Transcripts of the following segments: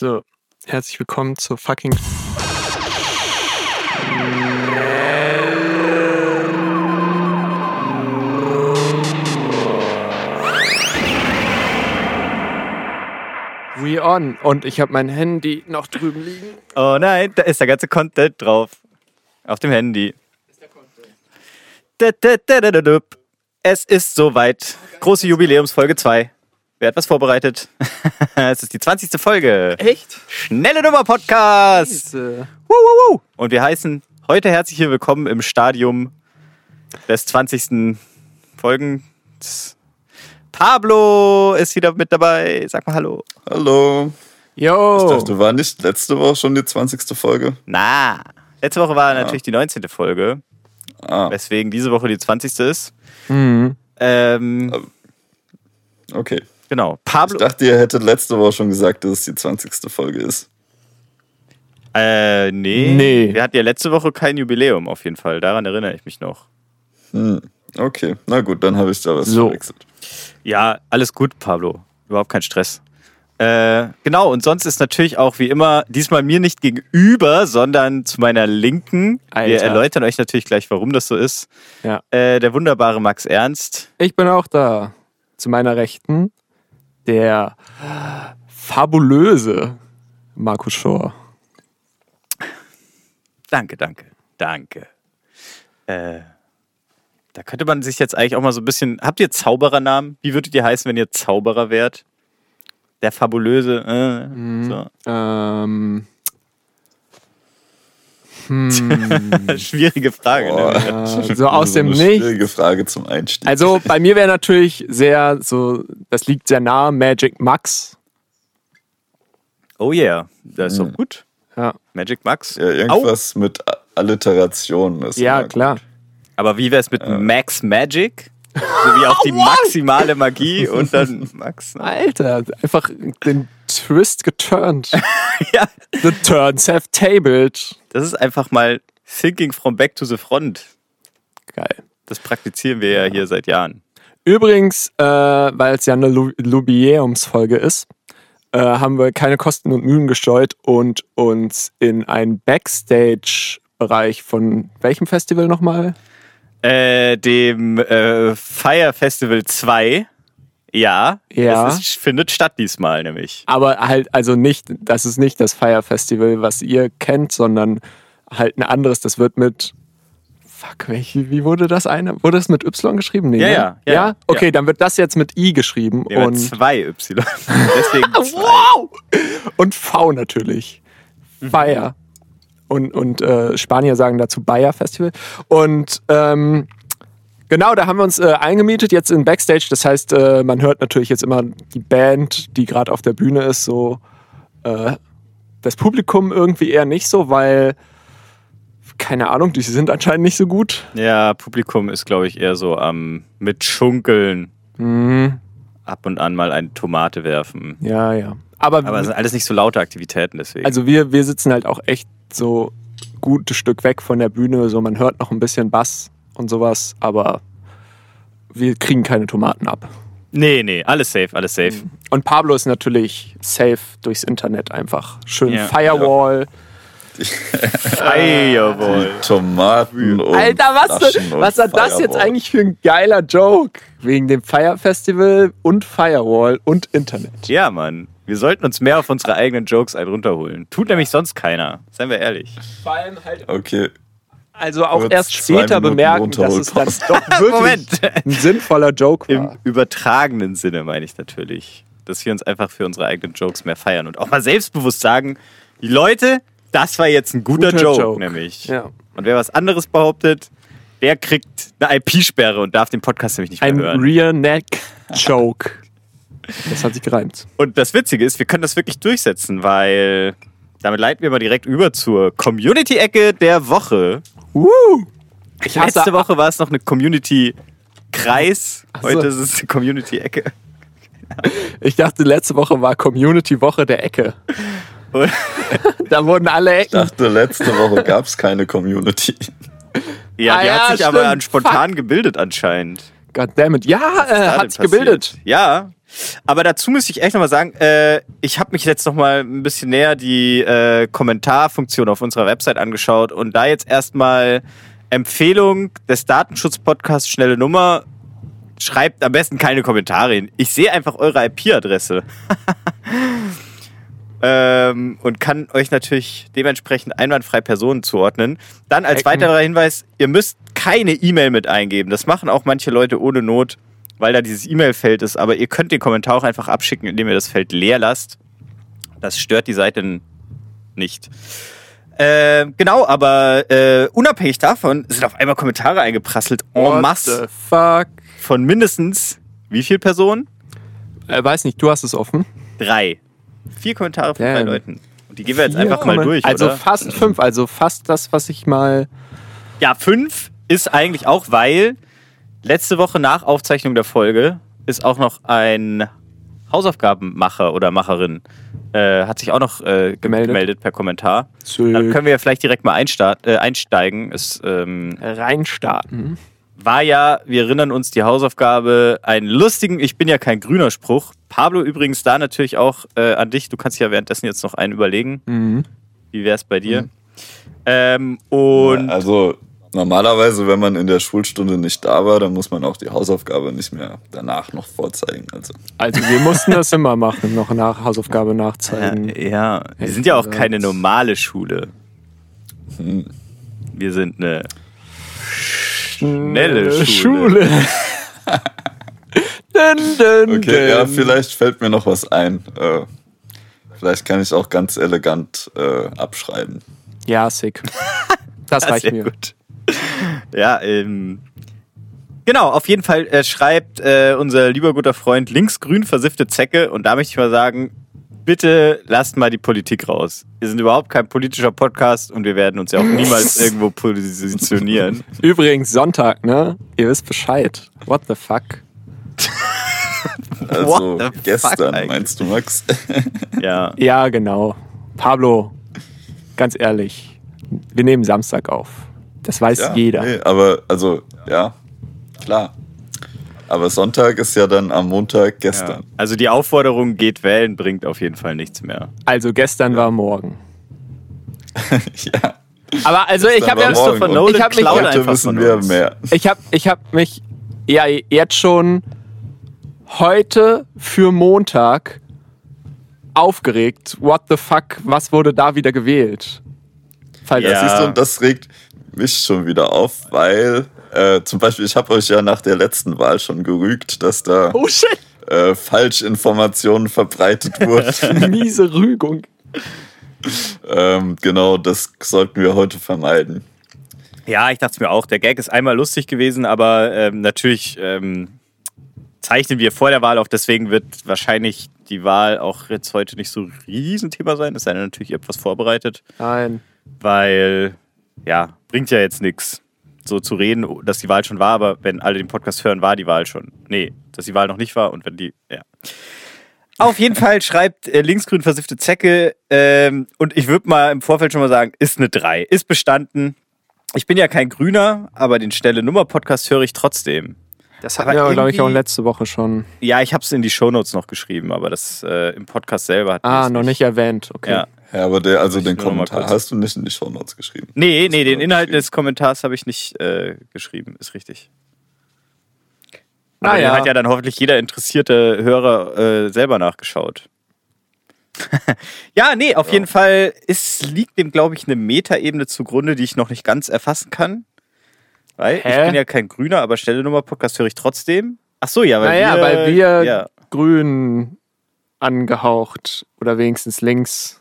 So, herzlich willkommen zur fucking. We on. Und ich habe mein Handy noch drüben liegen. Oh nein, da ist der ganze Content drauf. Auf dem Handy. Es ist soweit. Große Jubiläumsfolge 2. Wer hat was vorbereitet? es ist die 20. Folge. Echt? Schnelle Nummer Podcast. Wuhu. Und wir heißen heute herzlich willkommen im Stadium des 20. Folgens. Pablo ist wieder mit dabei. Sag mal Hallo. Hallo. Yo. Ich dachte, war nicht letzte Woche schon die 20. Folge? Na, letzte Woche war natürlich die 19. Folge, Ah, weswegen diese Woche die 20. ist. Mhm. Ähm, okay. Genau. Ich Pablo. dachte, ihr hättet letzte Woche schon gesagt, dass es die 20. Folge ist. Äh, nee. Nee. Wir hatten ja letzte Woche kein Jubiläum auf jeden Fall. Daran erinnere ich mich noch. Hm. Okay, na gut, dann habe ich da was So. verwechselt. Ja, alles gut, Pablo. Überhaupt kein Stress. Äh, genau, und sonst ist natürlich auch wie immer diesmal mir nicht gegenüber, sondern zu meiner Linken. Wir Alter. erläutern euch natürlich gleich, warum das so ist. Ja. Äh, der wunderbare Max Ernst. Ich bin auch da. Zu meiner Rechten der fabulöse Markus Schor. Danke, danke, danke. Äh, da könnte man sich jetzt eigentlich auch mal so ein bisschen. Habt ihr Zauberernamen? Wie würdet ihr heißen, wenn ihr Zauberer wärt? Der fabulöse. Äh, so. Ähm. Hm. Schwierige Frage. Boah. Ne? So aus So dem Nichts. Schwierige Frage zum Einstieg. Also bei mir wäre natürlich sehr so, das liegt sehr nah, Magic Max. Oh yeah, das ist doch gut. Ja, Magic Max. ja, irgendwas mit A- Alliteration ist. ja klar. Aber wie wäre es mit Max Magic? So wie auch die maximale Magie und dann Max. Ne? Alter, einfach den Twist geturnt. Ja, The turns have tabled. das ist einfach mal Thinking from Back to the Front. Geil. Das praktizieren wir ja hier seit Jahren. Übrigens, äh, weil es ja eine Lu Jubiläumsfolge ist, äh, haben wir keine Kosten und Mühen gescheut und uns in einen Backstage-Bereich von welchem Festival nochmal? Äh, dem äh, Fire Festival 2. Ja, Ja. es ist, findet statt diesmal nämlich. Aber halt, also nicht, das ist nicht das Fire Festival, was ihr kennt, sondern halt ein anderes. Das wird mit. Fuck, welche, wie wurde das eine? Wurde es mit Y geschrieben? Nee, Ja, ne? ja, ja, ja. ja. Okay, dann wird das jetzt mit I geschrieben. Haben und, zwei Y. Deswegen zwei. wow! Und V natürlich. Mhm. Fire. Und, und äh, Spanier sagen dazu Bayer Festival. Und ähm, genau, da haben wir uns äh, eingemietet jetzt in Backstage. Das heißt, äh, man hört natürlich jetzt immer die Band, die gerade auf der Bühne ist, so äh, das Publikum irgendwie eher nicht so, weil keine Ahnung, die sind anscheinend nicht so gut. Ja, Publikum ist, glaube ich, eher so am mit Schunkeln Mhm. ab und an mal eine Tomate werfen. Ja, ja. Aber, Aber es sind alles nicht so laute Aktivitäten deswegen. also wir, wir sitzen halt auch echt so gutes Stück weg von der Bühne. So, man hört noch ein bisschen Bass und sowas, aber wir kriegen keine Tomaten ab. nee, nee, alles safe, alles safe. Und Pablo ist natürlich safe durchs Internet einfach. Schön Ja. Firewall. Firewall. Tomaten und Alter, was, Flaschen und was hat das jetzt eigentlich für ein geiler Joke? Wegen dem Fire Festival und Firewall und Internet. Ja, Mann. Wir sollten uns mehr auf unsere eigenen Jokes einen runterholen. Tut nämlich sonst keiner. Seien wir ehrlich. Vor allem halt Okay, also auch Kurz erst später bemerken, dass es dann doch wirklich ein sinnvoller Joke Im war. übertragenen Sinne meine ich natürlich. Dass wir uns einfach für unsere eigenen Jokes mehr feiern und auch mal selbstbewusst sagen, die Leute, das war jetzt ein guter, Guter Joke, Joke. nämlich. Ja. Und wer was anderes behauptet, der kriegt eine IP-Sperre und darf den Podcast nämlich nicht mehr Ein hören. Rear Neck Joke. Das hat sich gereimt. Und das Witzige ist, wir können das wirklich durchsetzen, weil damit leiten wir mal direkt über zur Community-Ecke der Woche. Uh, ich Letzte Woche war es noch eine Community-Kreis. Ach so. Heute ist es eine Community-Ecke. ich dachte, letzte Woche war Community-Woche der Ecke. Da wurden alle ich Ecken. dachte, letzte Woche gab es keine Community. Ja, Ah die hat ja, sich aber stimmt. an spontan gebildet anscheinend. Goddammit. Ja, äh, hat sich gebildet. passiert? Ja, Aber dazu muss ich echt nochmal sagen, äh, ich habe mich jetzt nochmal ein bisschen näher die äh, Kommentarfunktion auf unserer Website angeschaut und da jetzt erstmal Empfehlung des Datenschutz-Podcasts Schnelle Nummer. Schreibt am besten keine Kommentare hin. Ich sehe einfach eure IP-Adresse. ähm, und kann euch natürlich dementsprechend einwandfrei Personen zuordnen. Dann als Ecken. weiterer Hinweis, ihr müsst keine E-Mail mit eingeben. Das machen auch manche Leute ohne Not, weil da dieses E-Mail-Feld ist. Aber ihr könnt den Kommentar auch einfach abschicken, indem ihr das Feld leer lasst. Das stört die Seite nicht. Äh, genau, aber äh, unabhängig davon sind auf einmal Kommentare eingeprasselt en What masse the fuck? von mindestens wie viel Personen? Äh, weiß nicht, du hast es offen. Drei. Vier Kommentare von drei Damn. Leuten. Und die gehen wir jetzt Vier einfach mal durch, Also oder? fast fünf, also fast das, was ich mal. Ja, fünf ist eigentlich auch, weil letzte Woche nach Aufzeichnung der Folge ist auch noch ein Hausaufgabenmacher oder Macherin äh, hat sich auch noch äh, ge- Gemeldet. gemeldet per Kommentar. Zö. Da können wir ja vielleicht direkt mal äh, einsteigen. Es ähm, reinstarten. war ja, wir erinnern uns, die Hausaufgabe, einen lustigen Ich bin ja kein grüner Spruch. Pablo übrigens da natürlich auch äh, an dich. Du kannst ja währenddessen jetzt noch einen überlegen. Mhm. Wie wäre es bei dir? Ähm, und also normalerweise, wenn man in der Schulstunde nicht da war, dann muss man auch die Hausaufgabe nicht mehr danach noch vorzeigen. Also Also wir mussten das immer machen, noch nach Hausaufgabe nachzeigen. Äh, ja, wir sind ja auch keine normale Schule. hm, Wir sind eine schnelle Schule. dun, okay, ja, vielleicht fällt mir noch was ein. Äh, vielleicht kann ich auch ganz elegant äh, abschreiben. Ja, sick. Das Ja, reicht sehr mir. gut. Ja, ähm, genau, auf jeden Fall äh, schreibt äh, unser lieber guter Freund linksgrün versiffte Zecke und da möchte ich mal sagen, bitte lasst mal die Politik raus. Wir sind überhaupt kein politischer Podcast und wir werden uns ja auch niemals irgendwo positionieren. Übrigens Sonntag, ne? Ihr wisst Bescheid. What the fuck? Also What the fuck gestern, eigentlich? meinst du, Max? Ja. Ja, genau. Pablo, ganz ehrlich, wir nehmen Samstag auf. Das weiß ja, jeder. Nee, aber also, ja, klar. Aber Sonntag ist ja dann am Montag ja. gestern. Also die Aufforderung geht wählen bringt auf jeden Fall nichts mehr. Also gestern war morgen. Ja, Aber also ich habe ja, Und Nolan ich hab mich ja- heute einfach wissen von wir uns. mehr. ich habe ich hab mich ja jetzt schon heute für Montag aufgeregt. What the fuck? Was wurde da wieder gewählt? Falls Ja. Ja, siehst du, und das regt mich schon wieder auf, weil äh, zum Beispiel, ich habe euch ja nach der letzten Wahl schon gerügt, dass da Oh shit! äh, Falschinformationen verbreitet wurden. Miese Rügung. ähm, genau, das sollten wir heute vermeiden. Ja, ich dachte es mir auch. Der Gag ist einmal lustig gewesen, aber ähm, natürlich ähm, zeichnen wir vor der Wahl auf. Deswegen wird wahrscheinlich die Wahl auch jetzt heute nicht so ein Riesenthema sein. Es sei denn natürlich, ihr habt was vorbereitet, Nein. weil ja, bringt ja jetzt nichts, so zu reden, dass die Wahl schon war, aber wenn alle den Podcast hören, war die Wahl schon. Nee, dass die Wahl noch nicht war und wenn die, ja. Auf jeden Fall schreibt äh, linksgrün versiffte Zecke ähm, und ich würde mal im Vorfeld schon mal sagen, ist eine 3, ist bestanden. Ich bin ja kein Grüner, aber den Stelle Nummer Podcast höre ich trotzdem. Das hatten wir, glaube ich, auch letzte Woche schon. Ja, ich habe es in die Shownotes noch geschrieben, aber das äh, im Podcast selber hat Ah, noch nicht erwähnt. Okay. Ja. Ja, aber der, also den Kommentar hast du nicht in die Shownotes geschrieben. Nee, Hast nee, den Inhalt des Kommentars habe ich nicht äh, geschrieben, ist richtig. Aber den ja. hat ja dann hoffentlich jeder interessierte Hörer äh, selber nachgeschaut. ja, nee, auf jeden Fall es liegt dem, glaube ich, eine Metaebene zugrunde, die ich noch nicht ganz erfassen kann. Weil Hä? ich bin ja kein Grüner, aber Stelle Nummer Podcast höre ich trotzdem. Ach so, ja, weil Naja, wir, weil wir ja. grün angehaucht oder wenigstens links,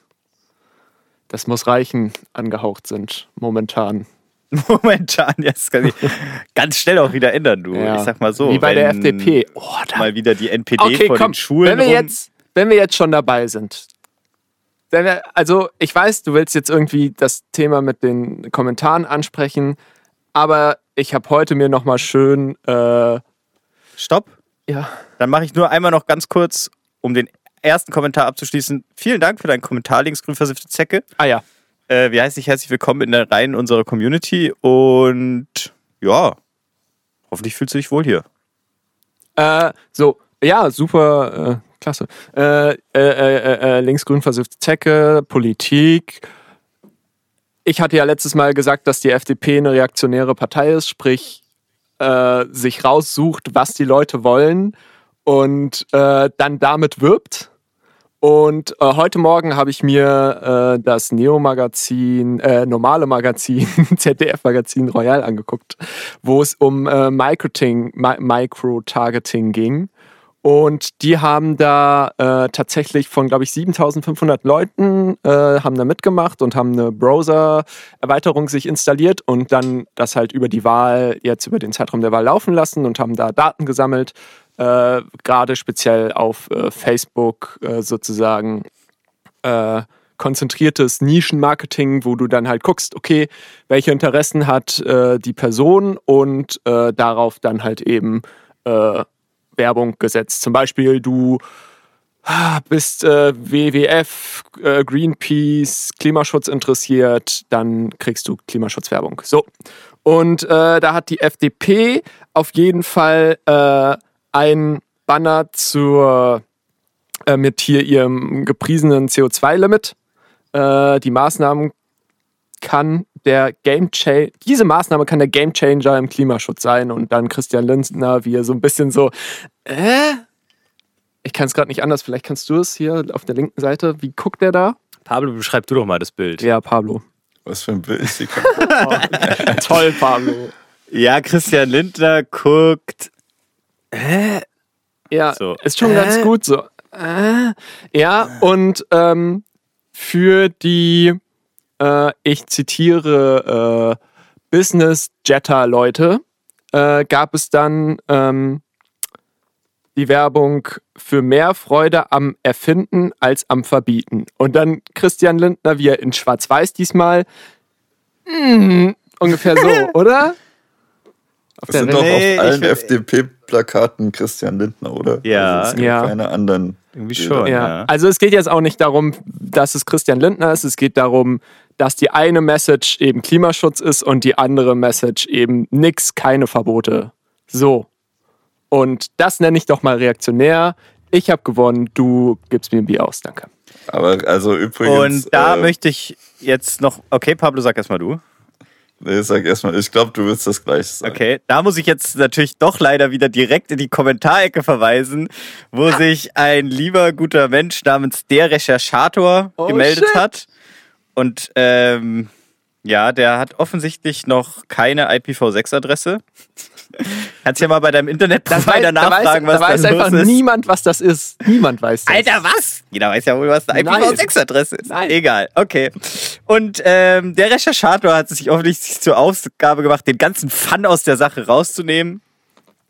das muss reichen, angehaucht sind momentan. momentan jetzt kann ich ganz schnell auch wieder ändern, du. Ja. Ich sag mal so. Wie bei der FDP. Oh, da Mal wieder die NPD Okay, vor komm, den Schulen wenn wir, rum. jetzt, wenn wir jetzt schon dabei sind. Wenn wir, also, ich weiß, du willst jetzt irgendwie das Thema mit den Kommentaren ansprechen, aber ich habe heute mir nochmal schön, äh, Stopp. ja, Dann mache ich nur einmal noch ganz kurz, um den ersten Kommentar abzuschließen. Vielen Dank für deinen Kommentar, linksgrün versiffte Zecke. ah ja, Äh, wir heißen dich herzlich willkommen in der Reihen unserer Community und ja, hoffentlich fühlst du dich wohl hier. Äh, so, Ja, super, äh, klasse. Äh, äh, äh, linksgrün versiffte Zecke, Politik. Ich hatte ja letztes Mal gesagt, dass die FDP eine reaktionäre Partei ist, sprich sich raussucht, was die Leute wollen und äh, dann damit wirbt. Und äh, heute Morgen habe ich mir äh, das Neo-Magazin, äh, normale Magazin, ZDF-Magazin Royal angeguckt, wo es um äh, Microting, Mi Micro-Targeting ging. Und die haben da äh, tatsächlich von, glaube ich, 7500 Leuten äh, haben da mitgemacht und haben eine Browser-Erweiterung sich installiert und dann das halt über die Wahl, jetzt über den Zeitraum der Wahl laufen lassen und haben da Daten gesammelt, äh, gerade speziell auf äh, Facebook äh, sozusagen äh, konzentriertes Nischenmarketing, wo du dann halt guckst, okay, welche Interessen hat äh, die Person und äh, darauf dann halt eben Werbung gesetzt. Zum Beispiel du ah, bist äh, WWF, äh, Greenpeace, Klimaschutz interessiert, dann kriegst du Klimaschutzwerbung. So. Und äh, da hat die FDP auf jeden Fall ein Banner zur äh, mit hier ihrem gepriesenen CO2-Limit. Äh, die Maßnahmen kann der Game Changer, diese Maßnahme kann der Game Changer im Klimaschutz sein und dann Christian Lindner, wie er so ein bisschen so, äh? Ich kann es gerade nicht anders, vielleicht kannst du es hier auf der linken Seite. Wie guckt der da? Pablo, beschreib du doch mal das Bild. Ja, Pablo. Was für ein Bild. Sie kann- Toll, Pablo. Ja, Christian Lindner guckt. Ja, So. ist schon ganz gut so. Äh, ja, und ähm, für die, äh, ich zitiere, äh, Business-Jetter-Leute äh, gab es dann ähm, die Werbung für mehr Freude am Erfinden als am Verbieten. Und dann Christian Lindner, wie er in Schwarz-Weiß diesmal, mm, ungefähr so, oder? Auf Das der sind doch Nee, auf allen ich- FDP-Plakaten Christian Lindner, oder? Ja. Also es gibt Ja. keine anderen. Irgendwie Bilder. schon. Ja. Ja. Also es geht jetzt auch nicht darum, dass es Christian Lindner ist. Es geht darum, dass die eine Message eben Klimaschutz ist und die andere Message eben nix, keine Verbote. So. Und das nenne ich doch mal reaktionär. Ich habe gewonnen, du gibst mir ein Bier aus, danke. Aber also übrigens. Und da äh, möchte ich jetzt noch. Okay, Pablo, sag erstmal du. Nee, sag erstmal, ich glaube, du willst das gleich sagen. Okay, da muss ich jetzt natürlich doch leider wieder direkt in die Kommentarecke verweisen, wo sich ein lieber guter Mensch namens der Recherchator Oh, gemeldet shit. hat. Und ähm, ja, der hat offensichtlich noch keine IPv6-Adresse. Kannst ja mal bei deinem Internetprovider nachfragen, da weiß, was da weiß da einfach ist. niemand, was das ist. Niemand weiß das. Alter, was? Jeder weiß ja wohl, was eine Nein. IPv6-Adresse ist. Nein. Egal, okay. Und ähm, der Recherchator hat sich offensichtlich zur Aufgabe gemacht, den ganzen Fun aus der Sache rauszunehmen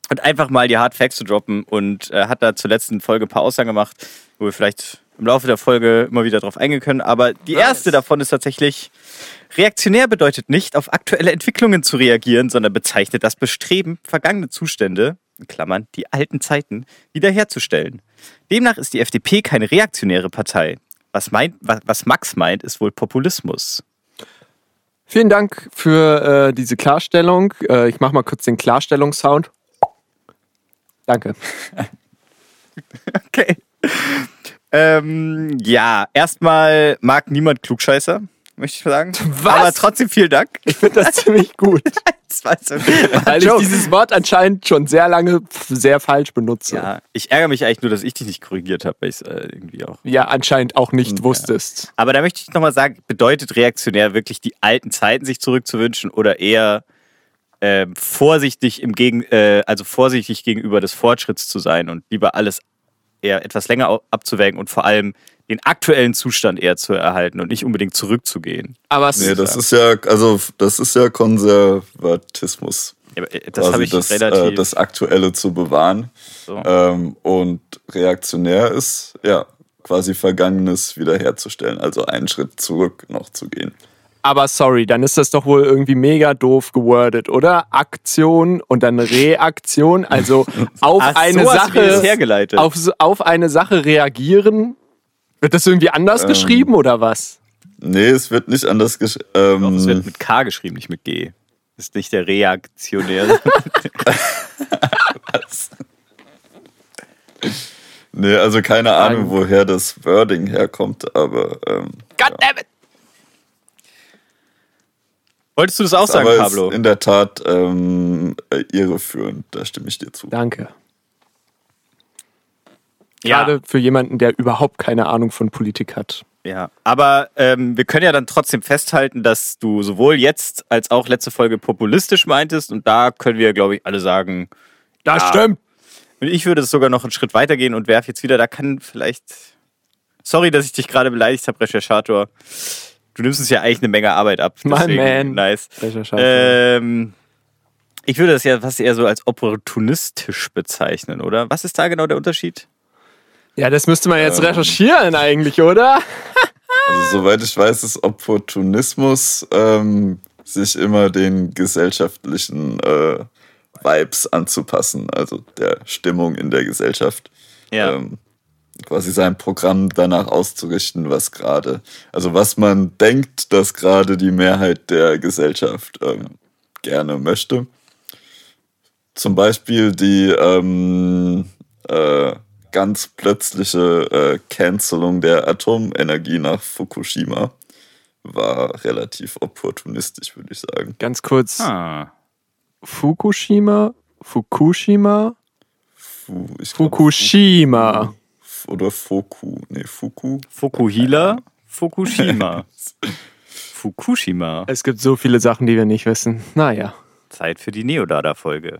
und einfach mal die Hard Facts zu droppen und äh, hat da zur letzten Folge ein paar Aussagen gemacht, wo wir vielleicht im Laufe der Folge immer wieder drauf eingehen können. Aber die erste davon ist tatsächlich, reaktionär bedeutet nicht, auf aktuelle Entwicklungen zu reagieren, sondern bezeichnet das Bestreben, vergangene Zustände, in Klammern, die alten Zeiten, wiederherzustellen. Demnach ist die FDP keine reaktionäre Partei. Was, meint, was, was Max meint, ist wohl Populismus. Vielen Dank für äh, diese Klarstellung. Äh, ich mache mal kurz den Klarstellungssound. Danke. Okay. Ähm, ja, erstmal mag niemand Klugscheißer, möchte ich sagen. Was? Aber trotzdem vielen Dank. Ich finde das ziemlich gut, Das war so weil ich dieses Wort anscheinend schon sehr lange sehr falsch benutze. Ja, ja, ich ärgere mich eigentlich nur, dass ich dich nicht korrigiert habe, weil ich es äh, irgendwie auch. anscheinend auch nicht wusstest. Aber da möchte ich nochmal sagen, bedeutet reaktionär wirklich die alten Zeiten sich zurückzuwünschen oder eher ähm, vorsichtig im Gegen, äh, also vorsichtig gegenüber des Fortschritts zu sein und lieber alles eher etwas länger abzuwägen und vor allem den aktuellen Zustand eher zu erhalten und nicht unbedingt zurückzugehen. Aber es Nee, das ist ja, also das ist ja Konservatismus. Ja, äh, das habe ich das, relativ. äh, das Aktuelle zu bewahren. so. Ähm, und reaktionär ist, ja, quasi Vergangenes wiederherzustellen, also einen Schritt zurück noch zu gehen. Aber sorry, dann ist das doch wohl irgendwie mega doof gewordet, oder? Aktion und dann Reaktion, also auf Ach, eine so hast du mir das Sache hergeleitet. auf, auf eine Sache reagieren. Wird das irgendwie anders Ähm. geschrieben oder was? Nee, es wird nicht anders gesch Doch, ähm, es wird mit K geschrieben, nicht mit G. Ist nicht der Reaktionär. Nee, also keine Ahnung, woher das Wording herkommt, aber ähm, Goddammit! Wolltest du das auch sagen, aber Pablo? ist in der Tat ähm, äh, irreführend, da stimme ich dir zu. Danke. Ja. Gerade für jemanden, der überhaupt keine Ahnung von Politik hat. Ja, aber ähm, wir können ja dann trotzdem festhalten, dass du sowohl jetzt als auch letzte Folge populistisch meintest und da können wir, glaube ich, alle sagen, Das Ja. stimmt. und ich würde es sogar noch einen Schritt weitergehen und werfe jetzt wieder, da kann vielleicht, sorry, dass ich dich gerade beleidigt habe, Recherchator, du nimmst uns ja eigentlich eine Menge Arbeit ab. My deswegen man. Nice. Recherchator. Ähm, ich würde das ja fast eher so als opportunistisch bezeichnen, oder? Was ist da genau der Unterschied? Ja, das müsste man jetzt Ähm. recherchieren eigentlich, oder? Also soweit ich weiß, ist Opportunismus ähm, sich immer den gesellschaftlichen äh, Vibes anzupassen, also der Stimmung in der Gesellschaft. Ja. Ähm, quasi sein Programm danach auszurichten, was gerade, also was man denkt, dass gerade die Mehrheit der Gesellschaft ähm, gerne möchte. Zum Beispiel die ähm, äh, ganz plötzliche äh, Cancelung der Atomenergie nach Fukushima war relativ opportunistisch, würde ich sagen. Ganz kurz. Ah. Fukushima? Fukushima? Fu, ich glaub, Fukushima. Fu- Oder Foku. Nee, Fuku. Fukuhila, Fukushima. Fukushima. Es gibt so viele Sachen, die wir nicht wissen. Naja. Zeit für die Neodada-Folge.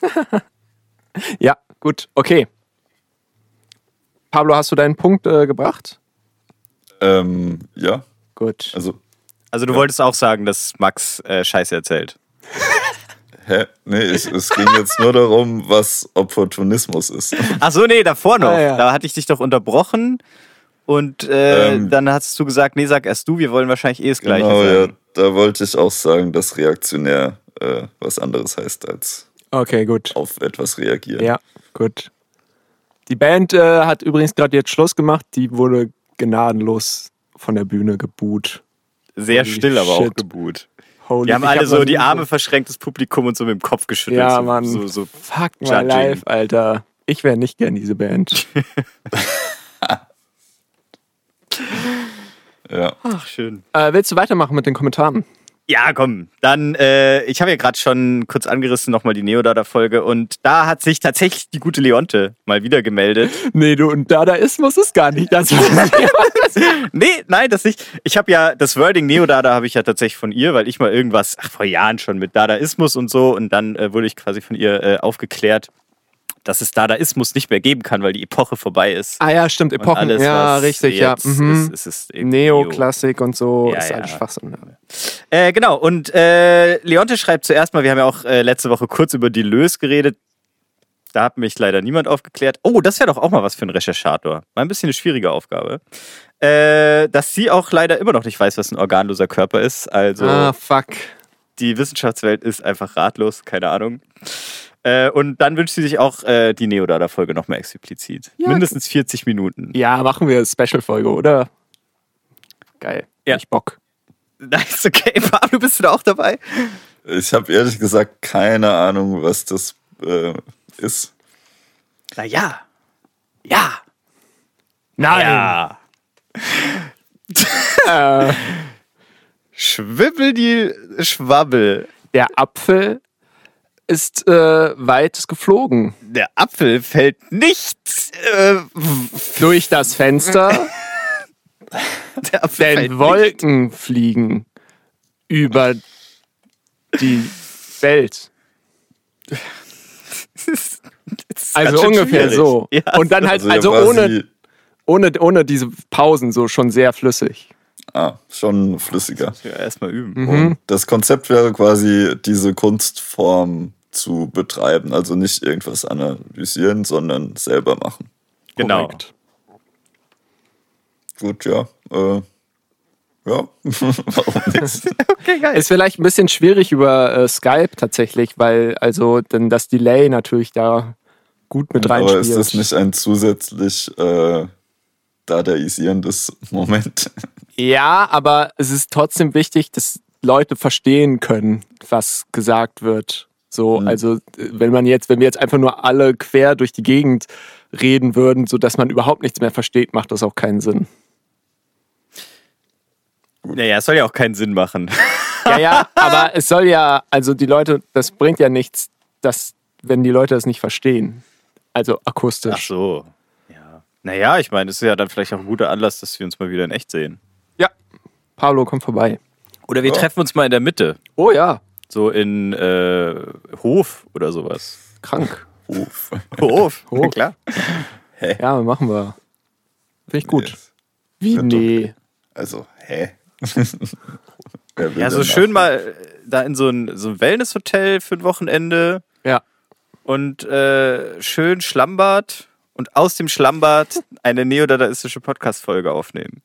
Ja, gut, okay. Pablo, hast du deinen Punkt äh, gebracht? Ähm, ja, Gut. also, Also du wolltest auch sagen, dass Max äh, Scheiße erzählt. Hä? Nee, ich, es ging jetzt nur darum, was Opportunismus ist. Ach so, nee, davor noch. Ah, ja. Da hatte ich dich doch unterbrochen und äh, Ähm. dann hast du gesagt, nee, sag erst du, wir wollen wahrscheinlich eh das Gleiche Genau, ja, sagen. da wollte ich auch sagen, dass reaktionär äh, was anderes heißt, als Okay, gut. auf etwas reagieren. Ja, gut. Die Band äh, hat übrigens gerade jetzt Schluss gemacht. Die wurde gnadenlos von der Bühne geboot. Sehr Holy still, aber auch shit. geboot. Holy, Die haben alle hab so die Arme verschränkt, das Publikum und so mit dem Kopf geschüttelt. Ja, so, Mann. So, so. Fuck my Judging. life, Alter. Ich wäre nicht gern diese Band. Ja. Ach, schön. äh, willst du weitermachen mit den Kommentaren? Ja, komm. Dann, äh, ich habe ja gerade schon kurz angerissen, nochmal die Neodada-Folge. Und da hat sich tatsächlich die gute Leonte mal wieder gemeldet. Nee, du, und Dadaismus ist gar nicht das, nee, nein, das nicht. Ich habe ja, das Wording Neodada habe ich ja tatsächlich von ihr, weil ich mal irgendwas, ach, vor Jahren schon mit Dadaismus und so. Und dann äh, wurde ich quasi von ihr äh, aufgeklärt, dass es Dadaismus nicht mehr geben kann, weil die Epoche vorbei ist. Ah ja, stimmt, Epochen. alles, ja, richtig, ja. Mhm. Ist, ist, ist. Neoklassik und so Ja, ist ja. halt Schwachsinn. Ja. Äh, genau, und äh, Leonte schreibt zuerst mal, wir haben ja auch äh, letzte Woche kurz über Deleuze geredet. Da hat mich leider niemand aufgeklärt. Oh, das wäre doch auch mal was für einen Recherchator. Mal ein bisschen eine schwierige Aufgabe. Äh, dass sie auch leider immer noch nicht weiß, was ein organloser Körper ist. Also Ah, fuck. die Wissenschaftswelt ist einfach ratlos, keine Ahnung. Äh, und dann wünscht sie sich auch äh, die Neodada-Folge nochmal explizit. Ja, Mindestens 40 Minuten. Ja, machen wir Special-Folge, oder? Geil. Ja. Ich Bock. Nice, okay. Pablo, bist du da auch dabei? Ich habe ehrlich gesagt keine Ahnung, was das äh, ist. Na ja. Ja. Nein! Ja. Äh, Schwibbel die Schwabbel. der Apfel ist äh, weit geflogen. Der Apfel fällt nicht. Äh, Durch das Fenster, der Apfel fällt denn Wolken fliegen über die Welt. nicht. Das Also ungefähr schwierig. so. Ja. Und dann halt, also quasi- ohne, ohne, ohne diese Pausen so schon sehr flüssig. Ah, schon flüssiger. Ja, erstmal üben. Mhm. Und das Konzept wäre quasi, diese Kunstform zu betreiben. Also nicht irgendwas analysieren, sondern selber machen. Genau. Korrekt. Gut, ja. Äh, ja, warum nicht? Okay, geil. Ist vielleicht ein bisschen schwierig über äh, Skype tatsächlich, weil also dann das Delay natürlich da gut mit Aber reinspielt. ist das nicht ein zusätzlich äh, dadaisierendes Moment? Ja, aber es ist trotzdem wichtig, dass Leute verstehen können, was gesagt wird. So, Mhm. also äh, wenn man jetzt, wenn wir jetzt einfach nur alle quer durch die Gegend reden würden, sodass man überhaupt nichts mehr versteht, macht das auch keinen Sinn. Naja, es soll ja auch keinen Sinn machen. Ja, ja, aber es soll ja, also die Leute, das bringt ja nichts, dass, wenn die Leute das nicht verstehen. Also akustisch. Ach so. Ja. Naja, ich meine, es ist ja dann vielleicht auch ein guter Anlass, dass wir uns mal wieder in echt sehen. Ja. Pablo, komm vorbei. Oder wir Ja. treffen uns mal in der Mitte. Oh ja, So in äh, Hof oder sowas. krank. Uff. Hof, Hof. klar. Ja, machen wir. Finde ich gut. Yes. Wie? Doch- Nee. Also, hä? Ja, so schön mal äh, da in so ein, so ein Wellnesshotel für ein Wochenende Ja. und äh, schön Schlammbad und aus dem Schlammbad eine neodadaistische Podcast-Folge aufnehmen.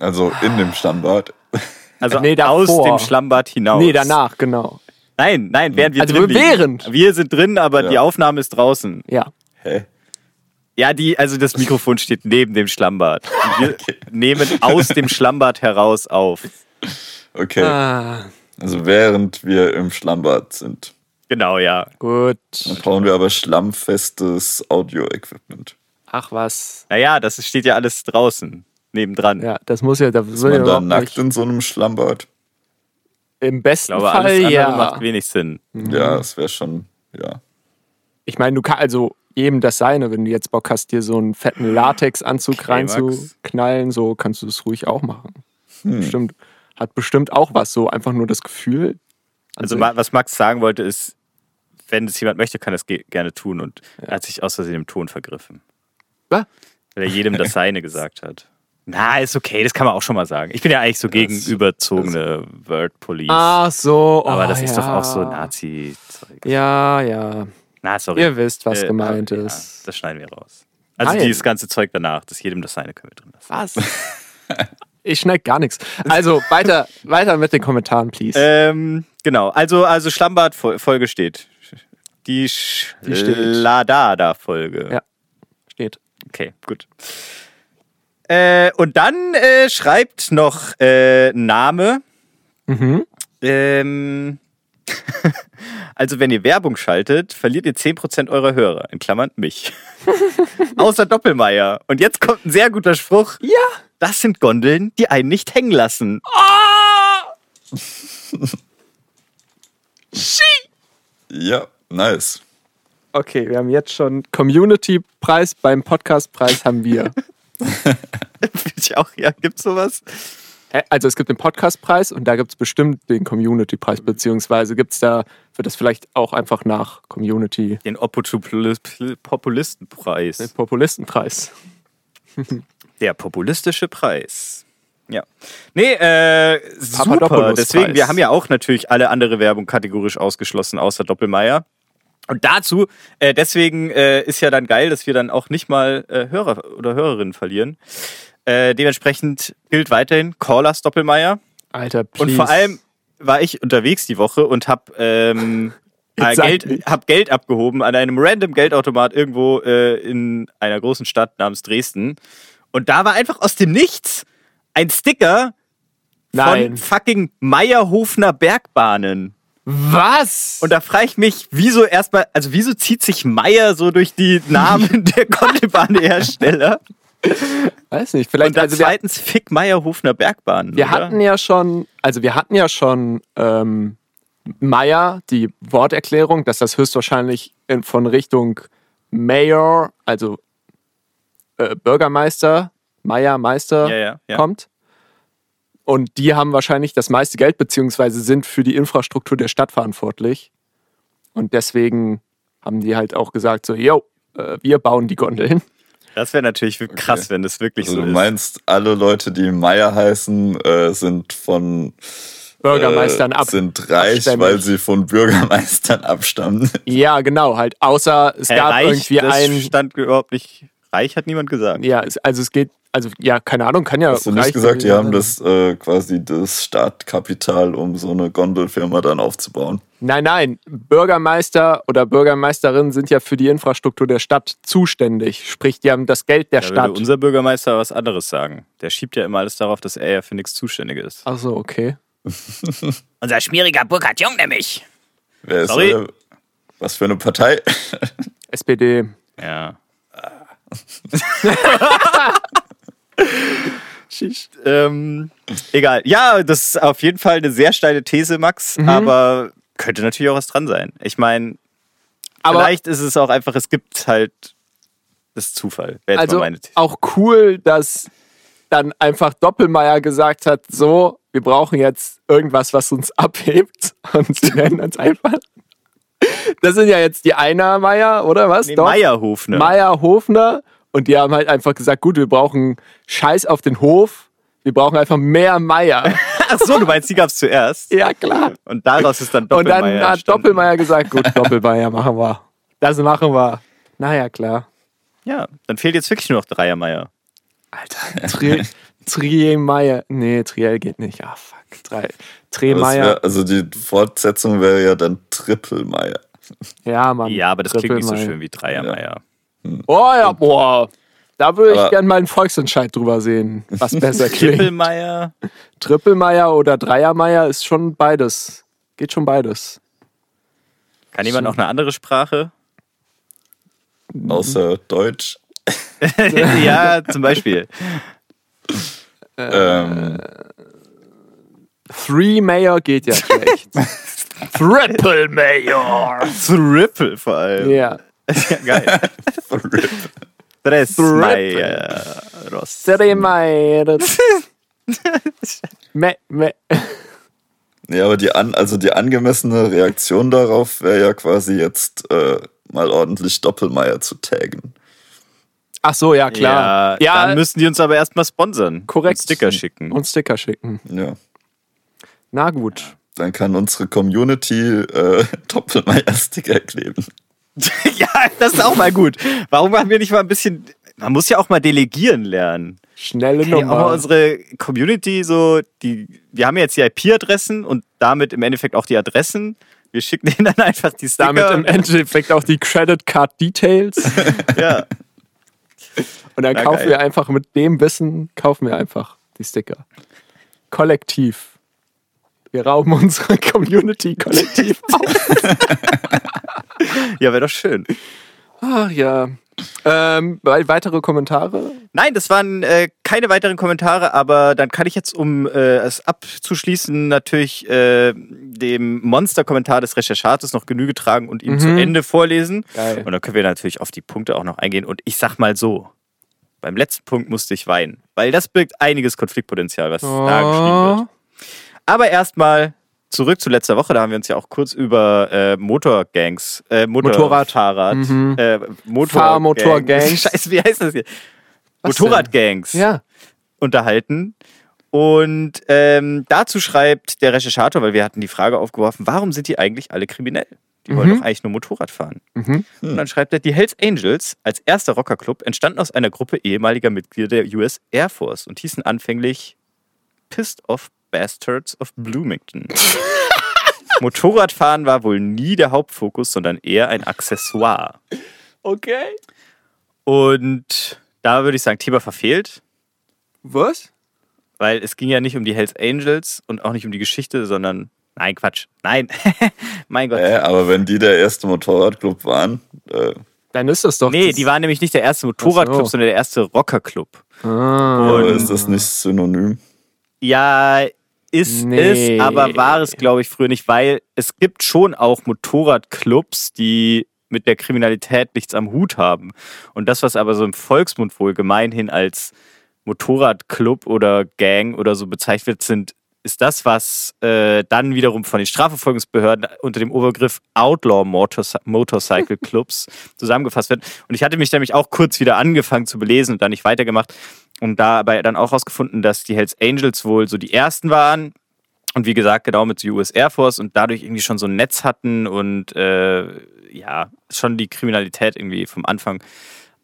Also in dem Stammbad. Also Nee, aus dem Schlammbad hinaus. Nee, danach, genau. Nein, nein, während wir Also drin liegen. während. Wir sind drin, aber Ja. die Aufnahme ist draußen. Ja. Hä? Ja, die, also das Mikrofon steht neben dem Schlammbad. Und wir nehmen aus dem Schlammbad heraus auf. Okay. Ah, Also während wir im Schlammbad sind. Genau, ja. gut. Dann brauchen wir aber schlammfestes Audio-Equipment. Ach was. Naja, das steht ja alles draußen, nebendran. Ja, das muss ja, da Ist ja man da nackt nicht. in so einem Schlammbad? Im Ich besten glaube, Fall alles andere ja. macht wenig Sinn. Mhm. Ja, das wäre schon, ja. Ich meine, du kannst also jedem das seine, wenn du jetzt Bock hast, dir so einen fetten Latexanzug Okay, reinzuknallen, so kannst du das ruhig auch machen. Hm. Bestimmt. Hat bestimmt auch was, so einfach nur das Gefühl. Also, sich. ma- was Max sagen wollte, ist, wenn es jemand möchte, kann er ge gerne tun. Und er hat sich aus Versehen im Ton vergriffen. Was? Weil er jedem das Seine gesagt hat. Na, ist okay, das kann man auch schon mal sagen. Ich bin ja eigentlich so gegen Das- überzogene Word Police. Ach so. Oh, aber das ist ja. doch auch so Nazi-Zeug. Ja, ja. Na, sorry. Ihr wisst, was Äh, gemeint ja, ist. Das schneiden wir raus. Also Nein. dieses ganze Zeug danach, das jedem das Seine können wir drin lassen. Was? ich schneid gar nichts. Also weiter, weiter mit den Kommentaren, please. Ähm, genau, also, also Schlammbad-Folge steht. Die. Schladada-Folge. Ja. Steht. Okay, gut. Äh, und dann äh, schreibt noch äh, Name. Mhm. Ähm, also wenn ihr Werbung schaltet, verliert ihr 10% eurer Hörer, in Klammern mich. Außer Doppelmeier. Und jetzt kommt ein sehr guter Spruch. Ja. Das sind Gondeln, die einen nicht hängen lassen. Ja, nice. Okay, wir haben jetzt schon Community-Preis beim Podcast-Preis haben wir. Ich auch, ja, gibt's sowas? Also es gibt den Podcastpreis und da gibt es bestimmt den Community-Preis, beziehungsweise gibt es da, wird das vielleicht auch einfach nach Community Den Populistenpreis. den Populistenpreis. Der populistische Preis. Ja. Nee, äh, super. Deswegen, wir haben ja auch natürlich alle andere Werbung kategorisch ausgeschlossen, außer Doppelmeier. Und dazu, äh, deswegen äh, ist ja dann geil, dass wir dann auch nicht mal äh, Hörer oder Hörerinnen verlieren. Äh, dementsprechend gilt weiterhin Callers Doppelmeier. Alter, please. Und vor allem war ich unterwegs die Woche und hab, ähm, äh, Geld, nicht. hab Geld abgehoben an einem random Geldautomat irgendwo äh, in einer großen Stadt namens Dresden. Und da war einfach aus dem Nichts ein Sticker Nein. von fucking Meierhofner Bergbahnen. Was? Und da frage ich mich, wieso erstmal, also wieso zieht sich Meier so durch die Namen der Gondelbahnhersteller? weiß nicht, vielleicht, Und dann also wir, zweitens Fick Meierhofner Bergbahnen. wir oder? hatten ja schon, also wir hatten ja schon ähm, Meier, die Worterklärung, dass das höchstwahrscheinlich in, von Richtung Mayor, also äh, Bürgermeister, Meier, Meister ja, ja, ja. kommt. Und die haben wahrscheinlich das meiste Geld, beziehungsweise sind für die Infrastruktur der Stadt verantwortlich. Und deswegen haben die halt auch gesagt, so, yo, äh, wir bauen die Gondeln. Das wäre natürlich krass, Okay. wenn das wirklich Also so du ist. meinst, alle Leute, die Meier heißen, äh, sind von Bürgermeistern äh, ab. sind reich, abstämmig. weil sie von Bürgermeistern abstammen. Ja, genau, halt. Außer es Herr gab Reich, irgendwie das ein. stand überhaupt nicht. Reich hat niemand gesagt. Ja, es- also es geht, also ja, keine Ahnung, kann ja. Hast du nicht gesagt, die haben das äh, quasi das Startkapital, um so eine Gondelfirma dann aufzubauen? Nein, nein. Bürgermeister oder Bürgermeisterinnen sind ja für die Infrastruktur der Stadt zuständig. Sprich, die haben das Geld der Da würde Stadt. unser Bürgermeister was anderes sagen. Der schiebt ja immer alles darauf, dass er ja für nichts zuständig ist. Ach so, okay. Unser schmieriger Burkhard Jung nämlich. Wer ist Sorry. euer, was für eine Partei? SPD. Ja. Ähm, egal. Ja, das ist auf jeden Fall eine sehr steile These, Max, Mhm. aber könnte natürlich auch was dran sein. Ich meine, vielleicht ist es auch einfach, es gibt halt das Zufall. Also mal meine These. auch cool, dass dann einfach Doppelmeier gesagt hat, so, wir brauchen jetzt irgendwas, was uns abhebt. Und sie nennen uns einfach. Das sind ja jetzt die Einer Meier, oder was? Nee, Doch. Meierhof, ne? Meier Hofner. Und die haben halt einfach gesagt, gut, wir brauchen Scheiß auf den Hof. Wir brauchen einfach mehr Meier. Ach so, du meinst, die gab es zuerst. ja, klar. Und daraus ist dann Und Doppelmeier dann hat entstanden. Doppelmeier gesagt, gut, Doppelmeier machen wir. Das machen wir. Naja, klar. Ja, dann fehlt jetzt wirklich nur noch Dreiermeier. Alter, Tri Triemeier. Nee, Triel geht nicht. Ah, fuck. Drei. Tremeier. wär, also die Fortsetzung wäre ja dann Trippelmeier. Ja, Mann. Ja, aber das klingt nicht so schön wie Dreiermeier. Oh ja, boah. Da würde ich gerne mal einen Volksentscheid drüber sehen, was besser klingt. Trippelmeier. Trippelmeier oder Dreiermeier ist schon beides. Geht schon beides. Kann jemand noch eine andere Sprache? Außer Deutsch. ja, zum Beispiel. Ähm, Three Mayor geht ja schlecht. Triple Mayor. Triple vor allem. Ja. Ja, geil. RIP. Tres Triple. Meieros. Three Mayor. Me, me. Ja, aber die, an, also die angemessene Reaktion darauf wäre ja quasi jetzt äh, mal ordentlich Doppelmeier zu taggen. Ach so, ja, klar. Ja, dann müssen die uns aber erstmal sponsern. Korrekt. Und Sticker schicken. und Sticker schicken. Ja. Na gut. Dann kann unsere Community äh, Doppelmeier-Sticker kleben. ja, das ist auch mal gut. Warum machen wir nicht mal ein bisschen. Man muss ja auch mal delegieren lernen. Schnelle Kann ja auch mal Nummer. unsere Community so, die, wir haben jetzt die IP-Adressen und damit im Endeffekt auch die Adressen. Wir schicken denen dann einfach die Sticker. Damit im Endeffekt auch die Credit Card Details. ja. Und dann Na, kaufen geil. wir einfach mit dem Wissen, kaufen wir einfach die Sticker. Kollektiv. Wir rauben unsere Community kollektiv auf. ja, wäre doch schön. Ach ja. Ähm, we- weitere Kommentare? Nein, das waren äh, keine weiteren Kommentare, aber dann kann ich jetzt, um äh, es abzuschließen, natürlich äh, dem Monster-Kommentar des Recherchates noch Genüge tragen und ihn zu Ende vorlesen. Geil. Und dann können wir natürlich auf die Punkte auch noch eingehen. Und ich sag mal so, beim letzten Punkt musste ich weinen, weil das birgt einiges Konfliktpotenzial, was da geschrieben wird. Aber erstmal zurück zu letzter Woche, da haben wir uns ja auch kurz über äh, Motorgangs, äh, Motorrad. Motorfahrrad, äh, Motor Fahrmotorgangs. Scheiße, wie heißt das hier? Was? Motorradgangs Ja. unterhalten. Und ähm, dazu schreibt der Recherchator, weil wir hatten die Frage aufgeworfen, warum sind die eigentlich alle kriminell? Die wollen doch eigentlich nur Motorrad fahren. Und dann schreibt er, die Hells Angels als erster Rockerclub entstanden aus einer Gruppe ehemaliger Mitglieder der US Air Force und hießen anfänglich Pissed Off Bastards of Bloomington. Motorradfahren war wohl nie der Hauptfokus, sondern eher ein Accessoire. Okay. Und da würde ich sagen, Thema verfehlt. Was? Weil es ging ja nicht um die Hells Angels und auch nicht um die Geschichte, sondern. Nein, Quatsch. Nein. mein Gott. Äh, aber wenn die der erste Motorradclub waren, äh, Dann ist das doch. nee, das- die waren nämlich nicht der erste Motorradclub, so. sondern der erste Rockerclub. Ah. aber Und- ist das nicht synonym? Ja, ist Nee. es, aber war es, glaube ich, früher nicht, weil es gibt schon auch Motorradclubs, die mit der Kriminalität nichts am Hut haben. Und das, was aber so im Volksmund wohl gemeinhin als Motorradclub oder Gang oder so bezeichnet wird, sind, ist das, was äh, dann wiederum von den Strafverfolgungsbehörden unter dem Obergriff Outlaw Motorcy Motorcycle Clubs zusammengefasst wird. Und ich hatte mich nämlich auch kurz wieder angefangen zu belesen und dann nicht weitergemacht und dabei dann auch herausgefunden, dass die Hells Angels wohl so die ersten waren. Und wie gesagt, genau mit der US Air Force und dadurch irgendwie schon so ein Netz hatten und äh, ja, schon die Kriminalität irgendwie vom Anfang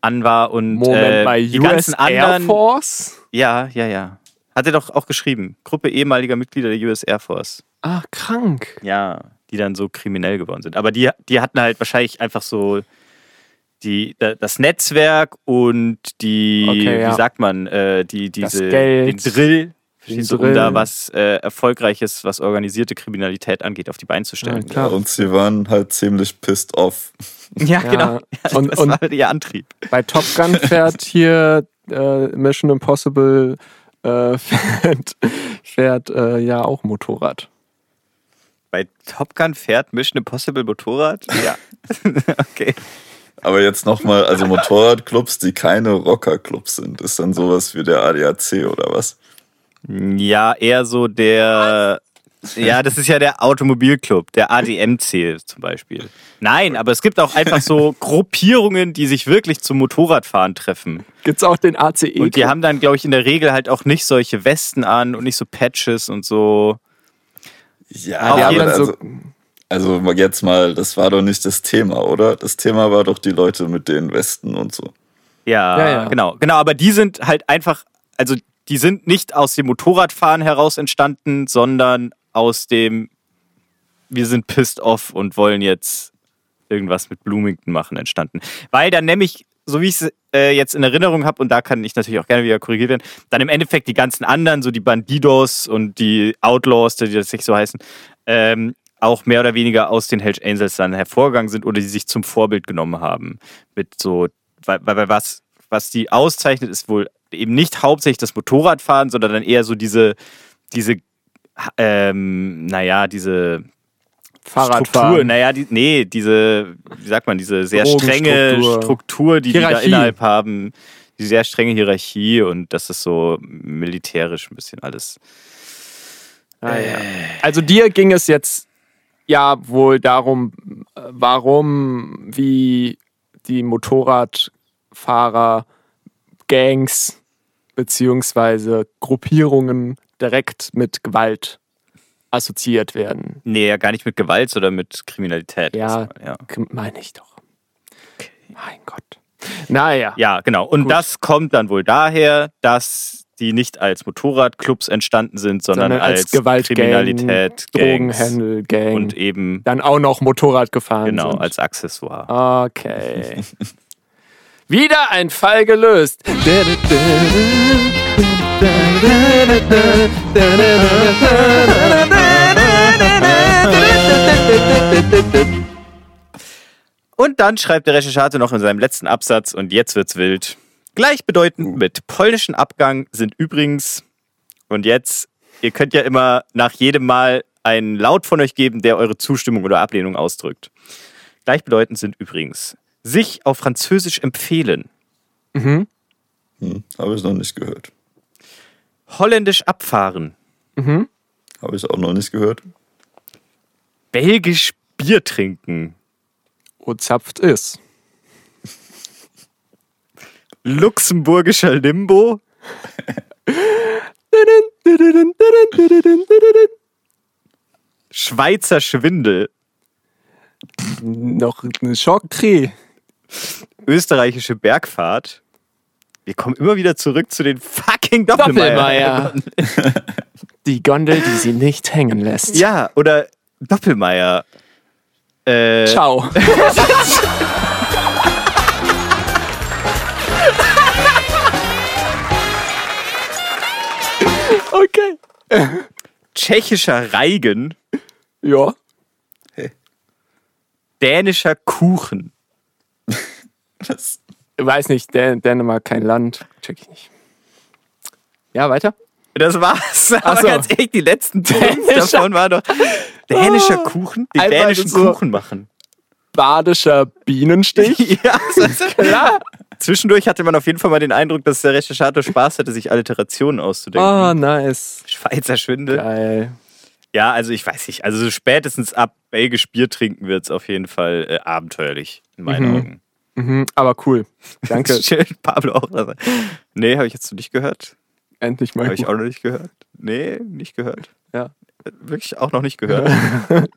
an war. Und Moment äh, mal, die US ganzen Air anderen. Force? Ja, ja, ja. Hat er doch auch geschrieben. Gruppe ehemaliger Mitglieder der US Air Force. Ach, krank. Ja, die dann so kriminell geworden sind. Aber die, die hatten halt wahrscheinlich einfach so die, da- das Netzwerk und die, Okay, ja. wie sagt man, äh, die, diese, Geld. den Drill Verstehst du, um da was äh, Erfolgreiches, was organisierte Kriminalität angeht, auf die Beine zu stellen. Ja, klar. Und sie waren halt ziemlich pissed off. Ja, Ja, genau. Ja, und- das und- war halt ihr Antrieb. Bei Top Gun fährt hier äh, Mission Impossible äh, fährt, fährt äh, ja auch Motorrad. Bei Top Gun fährt Mission Impossible Motorrad? Ja. okay. Aber jetzt nochmal, also Motorradclubs, die keine Rockerclubs sind, ist dann sowas wie der ADAC oder was? Ja, eher so der. Ja, das ist ja der Automobilclub, der ADMC zum Beispiel. Nein, aber es gibt auch einfach so Gruppierungen, die sich wirklich zum Motorradfahren treffen. Gibt's auch den ACE? Und die haben dann, glaube ich, in der Regel halt auch nicht solche Westen an und nicht so Patches und so. Ja, die haben aber dann so, also, mal jetzt mal, das war doch nicht das Thema, oder? Das Thema war doch die Leute mit den Westen und so. Ja, Ja, ja. genau. Genau, aber die sind halt einfach, also die sind nicht aus dem Motorradfahren heraus entstanden, sondern aus dem, wir sind pissed off und wollen jetzt irgendwas mit Bloomington machen entstanden. Weil dann nämlich, so wie ich es äh, jetzt in Erinnerung habe, und da kann ich natürlich auch gerne wieder korrigiert werden, dann im Endeffekt die ganzen anderen, so die Bandidos und die Outlaws, die das nicht so heißen, ähm, auch mehr oder weniger aus den Hells Angels dann hervorgegangen sind oder die sich zum Vorbild genommen haben. Mit so, weil, weil was, was die auszeichnet, ist wohl eben nicht hauptsächlich das Motorradfahren, sondern dann eher so diese, diese, ähm, naja, diese Struktur, Fahrradfahren. naja, die, nee, diese, wie sagt man, diese sehr strenge. Struktur, die die da Hierarchie. innerhalb haben, die sehr strenge Hierarchie und das ist so militärisch ein bisschen alles. Ah, ja. Also dir ging es jetzt ja wohl darum, warum wie die Motorradfahrer, Gangs beziehungsweise Gruppierungen direkt mit Gewalt assoziiert werden. Nee, ja gar nicht mit Gewalt, sondern mit Kriminalität. Ja. ja. Meine ich doch. Mein Gott. Naja. Ja, genau. Und Gut. das kommt dann wohl daher, dass die nicht als Motorradclubs entstanden sind, sondern, Sondern als als, Gewaltgang, Kriminalität, Gangs Drogenhandel, Gang. und eben dann auch noch Motorrad gefahren genau sind. als Accessoire. Okay. Wieder ein Fall gelöst. Und dann schreibt der Recherchator noch in seinem letzten Absatz, und jetzt wird's wild. Gleichbedeutend mit polnischen Abgang sind übrigens, und jetzt, ihr könnt ja immer nach jedem Mal einen Laut von euch geben, der eure Zustimmung oder Ablehnung ausdrückt. Gleichbedeutend sind übrigens sich auf Französisch empfehlen, Hm, Habe ich noch nicht gehört. holländisch abfahren, Habe ich auch noch nicht gehört. belgisch Bier trinken, O zapft ist. Luxemburgischer Limbo, Schweizer Schwindel, Noch eine Schockkrieg. österreichische Bergfahrt. Wir kommen immer wieder zurück zu den fucking Doppelmeier. Doppelmeier. Die Gondel, die sie nicht hängen lässt. Ja, oder Doppelmeier. Äh, Ciao. okay. tschechischer Reigen, Ja. dänischer Kuchen. Was? Weiß nicht, Dän Dänemark kein Land. Check ich nicht. Ja, weiter. Das war's. Aber so. ganz ehrlich, die letzten Dänischer- davon war doch dänischer. Kuchen, Einfach dänischen so- Kuchen machen. Badischer Bienenstich. Ja, das ist Klar. Zwischendurch hatte man auf jeden Fall mal den Eindruck, dass der Recherchator Spaß hatte, sich Alliterationen auszudenken. Oh, nice. Schweizer Schwindel. Geil. Ja, also ich weiß nicht. Also so spätestens ab belgisch Bier trinken wird es auf jeden Fall äh, abenteuerlich, in meinen Mhm. Augen. Mhm, aber cool. Danke. Schön, Pablo auch. dabei. Nee, habe ich jetzt noch nicht gehört. Endlich mal. Habe ich auch noch nicht gehört. Nee, nicht gehört. Ja. Äh, Wirklich auch noch nicht gehört.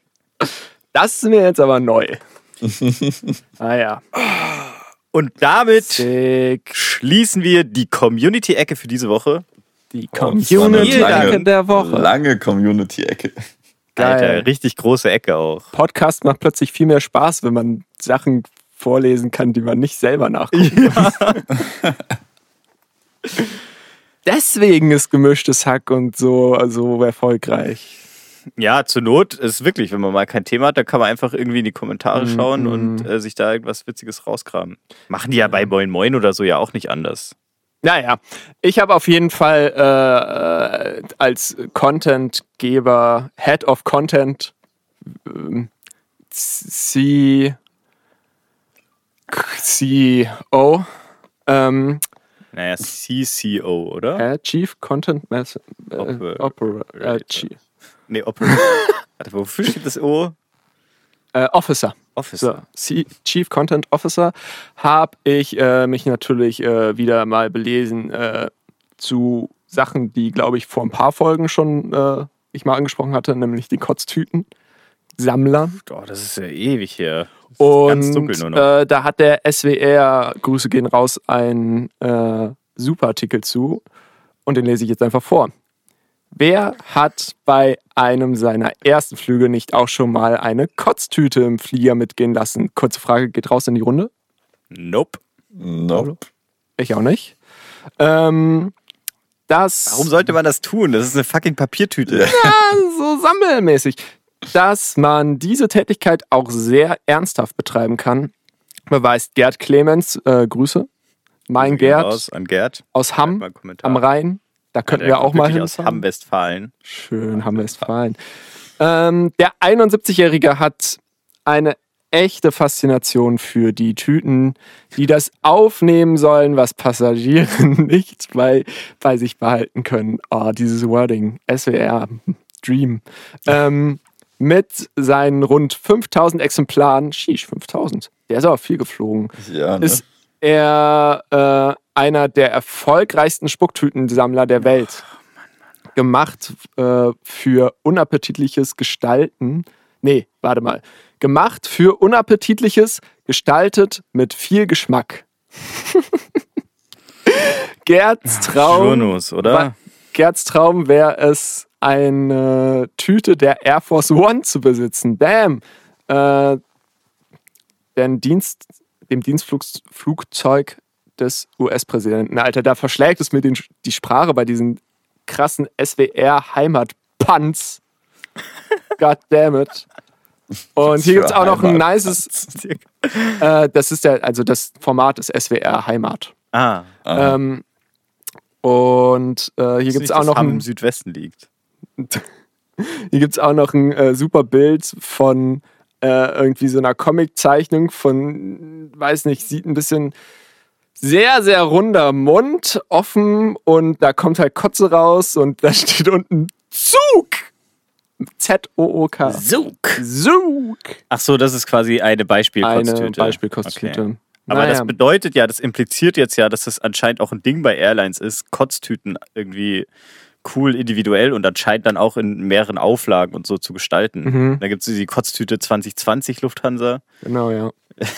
Das ist mir jetzt aber neu. ah ja. Und damit Sick. schließen wir die Community-Ecke für diese Woche. Die Oh, das war eine Community lange- der Woche. Lange Community-Ecke. Geil. Alter, richtig große Ecke auch. Podcast macht plötzlich viel mehr Spaß, wenn man Sachen vorlesen kann, die man nicht selber nachguckt. deswegen ist gemischtes Hack und so also erfolgreich. Ja, zur Not ist wirklich, wenn man mal kein Thema hat, dann kann man einfach irgendwie in die Kommentare Mhm, schauen mhm. und äh, sich da irgendwas Witziges rausgraben. Machen die ja bei Moin Moin oder so ja auch nicht anders. Naja, ich habe auf jeden Fall äh, äh, als Contentgeber, Head of Content, C, CEO, ähm, Naja, CCO, oder? äh, Chief Content Mas äh, Oper- Opera, äh. Chief, Nee, Operator. Warte, wofür steht das O? äh, Officer. So, Officer. C Chief Content Officer habe ich äh, mich natürlich äh, wieder mal belesen äh, zu Sachen, die, glaube ich, vor ein paar Folgen schon äh, ich mal angesprochen hatte, nämlich die Kotztüten. Sammler. Oh, das ist ja ewig her. Dunkel nur Und noch. äh, da hat der SWR, Grüße gehen raus, einen super Artikel zu. Und den lese ich jetzt einfach vor. Wer hat bei einem seiner ersten Flüge nicht auch schon mal eine Kotztüte im Flieger mitgehen lassen? Kurze Frage, geht raus in die Runde. Nope. Nope. Ich auch nicht. Ähm, das Warum sollte man das tun? Das ist eine fucking Papiertüte. Ja. so sammelmäßig, dass man diese Tätigkeit auch sehr ernsthaft betreiben kann, beweist Gerd Clemens, äh, Grüße, mein Gerd. Aus, an Gerd. aus Hamm am Rhein. Da könnten wir auch mal wirklich aus. Hamm-Westfalen. Schön, Hamm-Westfalen. Ähm, der 71-Jährige hat eine echte Faszination für die Tüten, die das aufnehmen sollen, was Passagiere nicht bei, bei sich behalten können. Oh, dieses Wording, SWR, Dream. Ähm, mit seinen rund 5000 Exemplaren, sheesh, 5000, der ist aber viel geflogen, Ja, ne? ist er äh, einer der erfolgreichsten Spucktütensammler der Welt. Gemacht äh, für unappetitliches Gestalten. Nee, warte mal. Gemacht für unappetitliches, gestaltet mit viel Geschmack. Gerds Traum. Journus, oder? Gerds Traum wäre es, eine Tüte der Air Force One zu besitzen. Bam! Äh, den Dienst, dem Dienstflugzeug des US-Präsidenten. Alter, da verschlägt es mir den, die Sprache bei diesen krassen SWR-Heimatpanz. God damn it. Und hier gibt es auch noch ein nices, äh, das ist der, also das Format ist SWR Heimat. Ah, Ah, Ähm, und äh, hier gibt es auch noch ein im Südwesten liegt. Hier gibt es auch noch ein äh, super Bild von äh, irgendwie so einer Comiczeichnung von, weiß nicht, sieht ein bisschen sehr, sehr runder Mund, offen und da kommt halt Kotze raus und da steht unten Zug! Z-O-O-K. Zug. Zug! Ach so, das ist quasi eine Beispielkotztüte. Eine Beispielkotztüte. Okay. Aber Naja. das bedeutet ja, das impliziert jetzt ja, dass das anscheinend auch ein Ding bei Airlines ist, Kotztüten irgendwie cool individuell und anscheinend dann auch in mehreren Auflagen und so zu gestalten. Mhm. Da gibt es die Kotztüte 2020 Lufthansa. Genau, ja.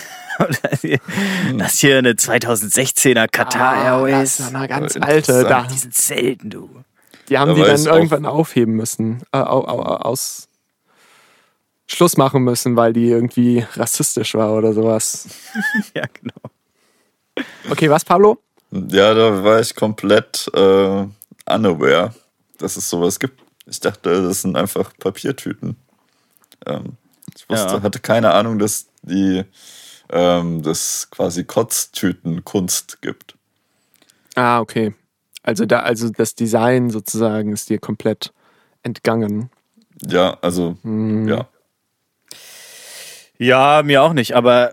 Und das hier eine 2016er Qatar Ah, Airways. Das ist eine ganz alte. Da. Die sind selten, du. die haben Da die dann irgendwann aufheben müssen. Äh, au, au, aus Schluss machen müssen, weil die irgendwie rassistisch war oder sowas. Ja, genau. Okay, was, Pablo? ja, da war ich komplett äh, unaware, dass es sowas gibt. Ich dachte, das sind einfach Papiertüten. Ähm, ich wusste, Ja. hatte keine Ahnung, dass die ähm, das quasi Kotztütenkunst gibt. Ah, okay. Also da, also das Design sozusagen ist dir komplett entgangen. Ja, also Hm. ja. Ja, mir auch nicht, aber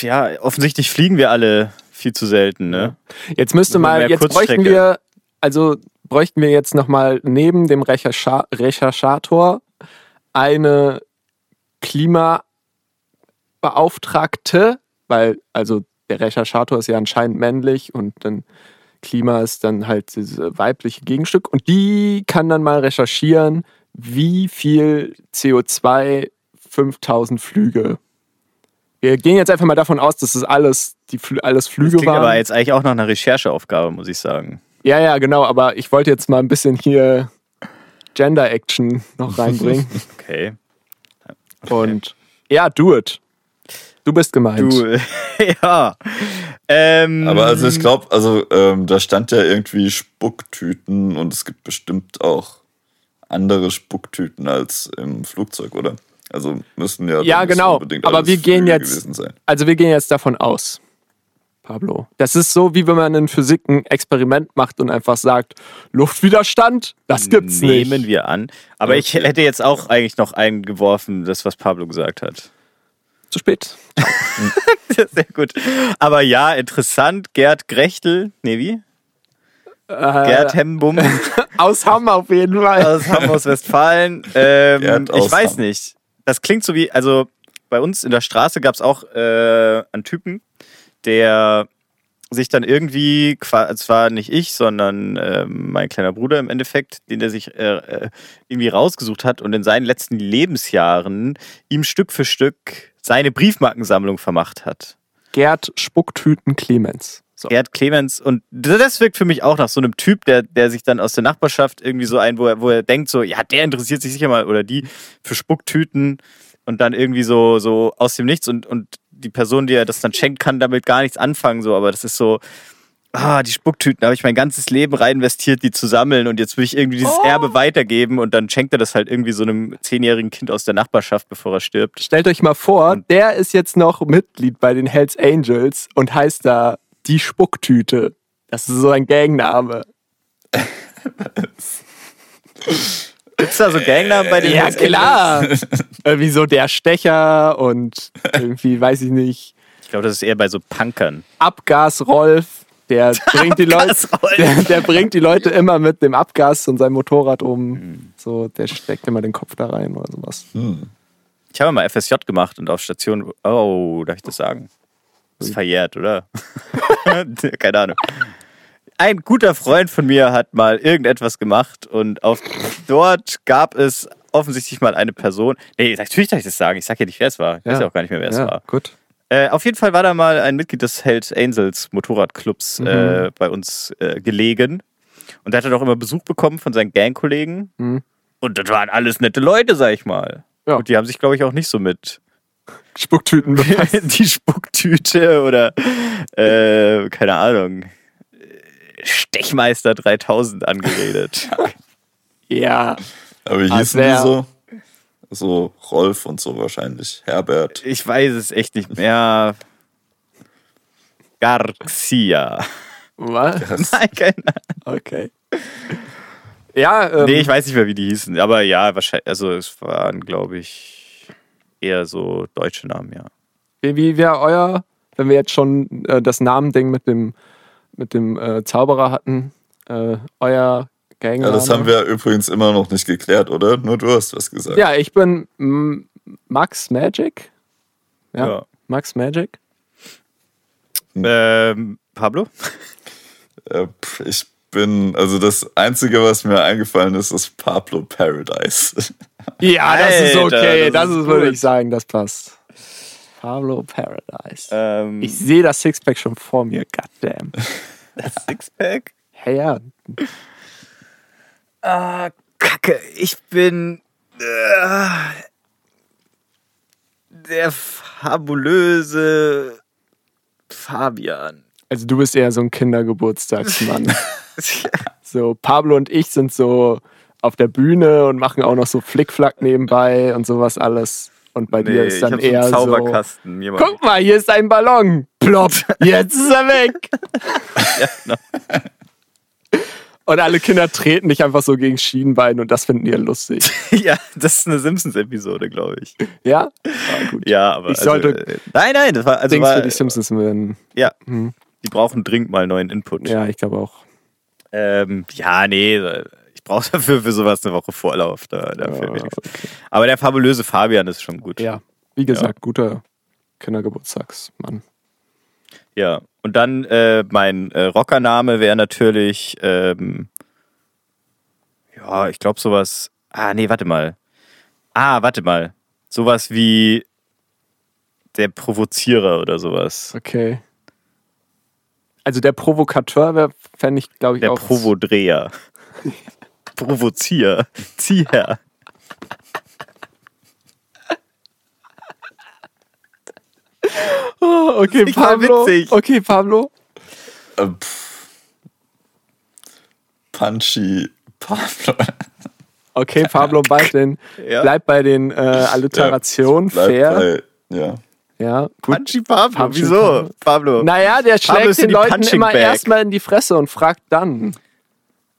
ja, offensichtlich fliegen wir alle viel zu selten, ne? Jetzt müsste mal, jetzt bräuchten wir, also bräuchten wir jetzt nochmal neben dem Rechercha Recherchator eine Klimabeauftragte, weil also der Recherchator ist ja anscheinend männlich und dann Klima ist dann halt dieses weibliche Gegenstück und die kann dann mal recherchieren, wie viel CO2 5000 Flüge. Wir gehen jetzt einfach mal davon aus, dass das alles, die alles Das Flüge klingt waren. aber jetzt eigentlich auch nach einer Rechercheaufgabe, muss ich sagen. Ja, ja, genau, aber ich wollte jetzt mal ein bisschen hier Gender Action noch reinbringen. Okay. Und ja, do it. Du bist gemeint. Du, ja. Ähm, Aber also ich glaube, also ähm, da stand ja irgendwie Spucktüten und es gibt bestimmt auch andere Spucktüten als im Flugzeug, oder? Also müssen ja, Ja, genau. unbedingt Aber alles wir gehen jetzt- gewesen sein. Also wir gehen jetzt davon aus, Pablo. Das ist so, wie wenn man in Physik ein Experiment macht und einfach sagt, Luftwiderstand, das gibt's nehmen nicht. wir an. Aber ich hätte jetzt auch eigentlich noch eingeworfen, das, was Pablo gesagt hat. Zu spät. Sehr gut. Aber ja, interessant. Gerd Grechtel, nee, wie? Gerd Hembum Aus Hamm auf jeden Fall. aus Hamm-Westfalen. Ähm, Gerd ich aus weiß Hamm. nicht. Das klingt so wie, also bei uns in der Straße gab es auch äh, einen Typen, der sich dann irgendwie, zwar nicht ich, sondern ähm, mein kleiner Bruder im Endeffekt, den der sich äh, äh, irgendwie rausgesucht hat und in seinen letzten Lebensjahren ihm Stück für Stück seine Briefmarkensammlung vermacht hat. Gerd Spucktüten Clemens. So. Gerd Clemens und das wirkt für mich auch nach so einem Typ, der, der sich dann aus der Nachbarschaft irgendwie so ein, wo er, wo er denkt so, ja, der interessiert sich sicher mal oder die für Spucktüten und dann irgendwie so, so aus dem Nichts und, und die Person, die er das dann schenkt, kann damit gar nichts anfangen, so, aber das ist so, ah, die Spucktüten, da habe ich mein ganzes Leben rein investiert, die zu sammeln und jetzt will ich irgendwie dieses Oh. Erbe weitergeben und dann schenkt er das halt irgendwie so einem zehnjährigen Kind aus der Nachbarschaft, bevor er stirbt. Stellt euch mal vor, der ist jetzt noch Mitglied bei den Hells Angels und heißt da die Spucktüte. Das ist so ein Gangname. Gibt's da so Gangnamen bei den Ja, Angels? klar. irgendwie so der Stecher und irgendwie, weiß ich nicht, Ich glaube, das ist eher bei so Punkern. Abgas Rolf. Der bringt, die Leute, Abgas-Rolf. der, der bringt die Leute immer mit dem Abgas und seinem Motorrad um. Mhm. So, der steckt immer den Kopf da rein oder sowas. Ich habe mal FSJ gemacht und auf Station. Oh, darf ich das sagen? Das ist verjährt, oder? Keine Ahnung. Ein guter Freund von mir hat mal irgendetwas gemacht und auf dort gab es offensichtlich mal eine Person. Nee, natürlich darf ich das sagen. Ich sag ja nicht, wer es war. Ich weiß ja auch gar nicht mehr, wer es war. gut. Äh, auf jeden Fall war da mal ein Mitglied des Hells Angels Motorradclubs Mhm. äh, bei uns äh, gelegen. Und der hatte doch immer Besuch bekommen von seinen Gangkollegen. Mhm. Und das waren alles nette Leute, sag ich mal. Ja. Und die haben sich, glaube ich, auch nicht so mit Spucktüten befasst. die Spucktüte oder äh, keine Ahnung. Stechmeister 3000 angeredet. ja. Aber wie hießen wär- die so? So Rolf und so wahrscheinlich. Herbert. Ich weiß es echt nicht mehr. Garcia. Was? Nein, keine Okay. Ja, ähm, Nee, ich weiß nicht mehr, wie die hießen. Aber ja, wahrscheinlich, also es waren, glaube ich, eher so deutsche Namen, ja. wie, wie wäre euer, wenn wir jetzt schon äh, das Namending mit dem, mit dem äh, Zauberer hatten, äh, euer Gang. Ja, das haben wir übrigens immer noch nicht geklärt, oder? Nur du hast was gesagt. Ja, ich bin mm, Max Magic. Ja, Ja. Max Magic. Ähm, Pablo? Äh, ich bin, also das Einzige, was mir eingefallen ist, ist Pablo Paradise. Ja, das ist Alter, okay. das Das, ist würde ich sagen, das passt. Pablo Paradise. Ähm, Ich sehe das Sixpack schon vor mir, goddamn. das Sixpack? Hey, ja. Ah, Kacke. Ich bin äh, der fabulöse Fabian. Also du bist eher so ein Kindergeburtstagsmann. so, Pablo und ich sind so auf der Bühne und machen auch noch so Flickflack nebenbei und sowas alles. Und bei dir ist dann einen eher so. Zauberkasten. Mir Guck mal, hier ist ein Ballon. Plopp. Jetzt ist er weg. genau. Und alle Kinder treten dich einfach so gegen Schienbein und das finden die ja lustig. ja, das ist eine Simpsons-Episode, glaube ich. Ja? Ah, gut. Ja, aber. Ich sollte- äh, nein, nein, das war. Also Dings war, für die Simpsons werden. Ja, die brauchen dringend mal neuen Input. Ja, ich glaube auch. Ähm, ja, nee, ich brauche dafür für sowas eine Woche Vorlauf. Da, da fällt mir Ja, nichts. okay. Aber der fabulöse Fabian ist schon gut. Ja, wie gesagt, guter Kindergeburtstagsmann. Ja. Und dann äh, mein äh, Rockername wäre natürlich, ähm, ja, ich glaube sowas. Ah, nee, warte mal. Ah, warte mal. Sowas wie der Provozierer oder sowas. Okay. Also der Provokateur wäre, fände ich, glaube ich, Der auch. Provodreher. Provozier. Zieher. Okay, nicht mal Pablo. witzig. Okay, Pablo. Äh. Punchy Pablo. Okay, Pablo, bleib, den, Ja. bleib bei den äh, Alliterationen. Bleib Fair. Bei, ja. Ja, gut. Punchy Pablo. Punchy Wieso? Pablo. Pablo. Naja, der Pablo schlägt den Leuten Punching immer Bag. erstmal in die Fresse und fragt dann.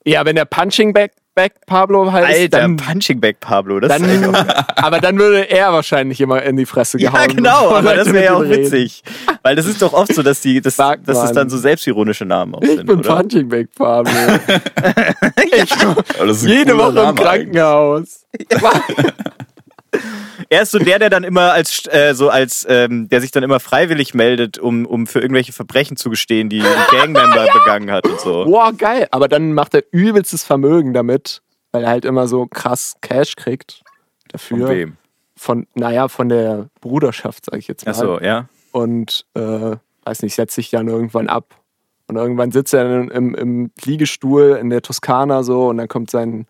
Ja, wenn der Punching Bag, Bag Pablo heißt, Alter, dann, Punching Bag Pablo. Das ist dann aber dann würde er wahrscheinlich immer in die Fresse ja, gehauen. genau, bevor aber das wäre ja auch reden. witzig. Weil das ist doch oft so, dass, die, dass, Sagt dass es dann so selbstironische Namen auch Ich sind, bin oder? Punching Bag Pablo. ich, das ist jede Woche im Name eigentlich. Krankenhaus. Er ist so der, der dann immer als, äh, so als, ähm, der sich dann immer freiwillig meldet, um, um für irgendwelche Verbrechen zu gestehen, die ein Gangmember begangen hat und so. Boah, geil. Aber dann macht er übelstes Vermögen damit, weil er halt immer so krass Cash kriegt dafür. Von wem? Von, naja, von der Bruderschaft, sag ich jetzt mal. Achso, ja. Und, äh, weiß nicht, setzt sich dann irgendwann ab. Und irgendwann sitzt er dann im, im Liegestuhl in der Toskana so und dann kommt sein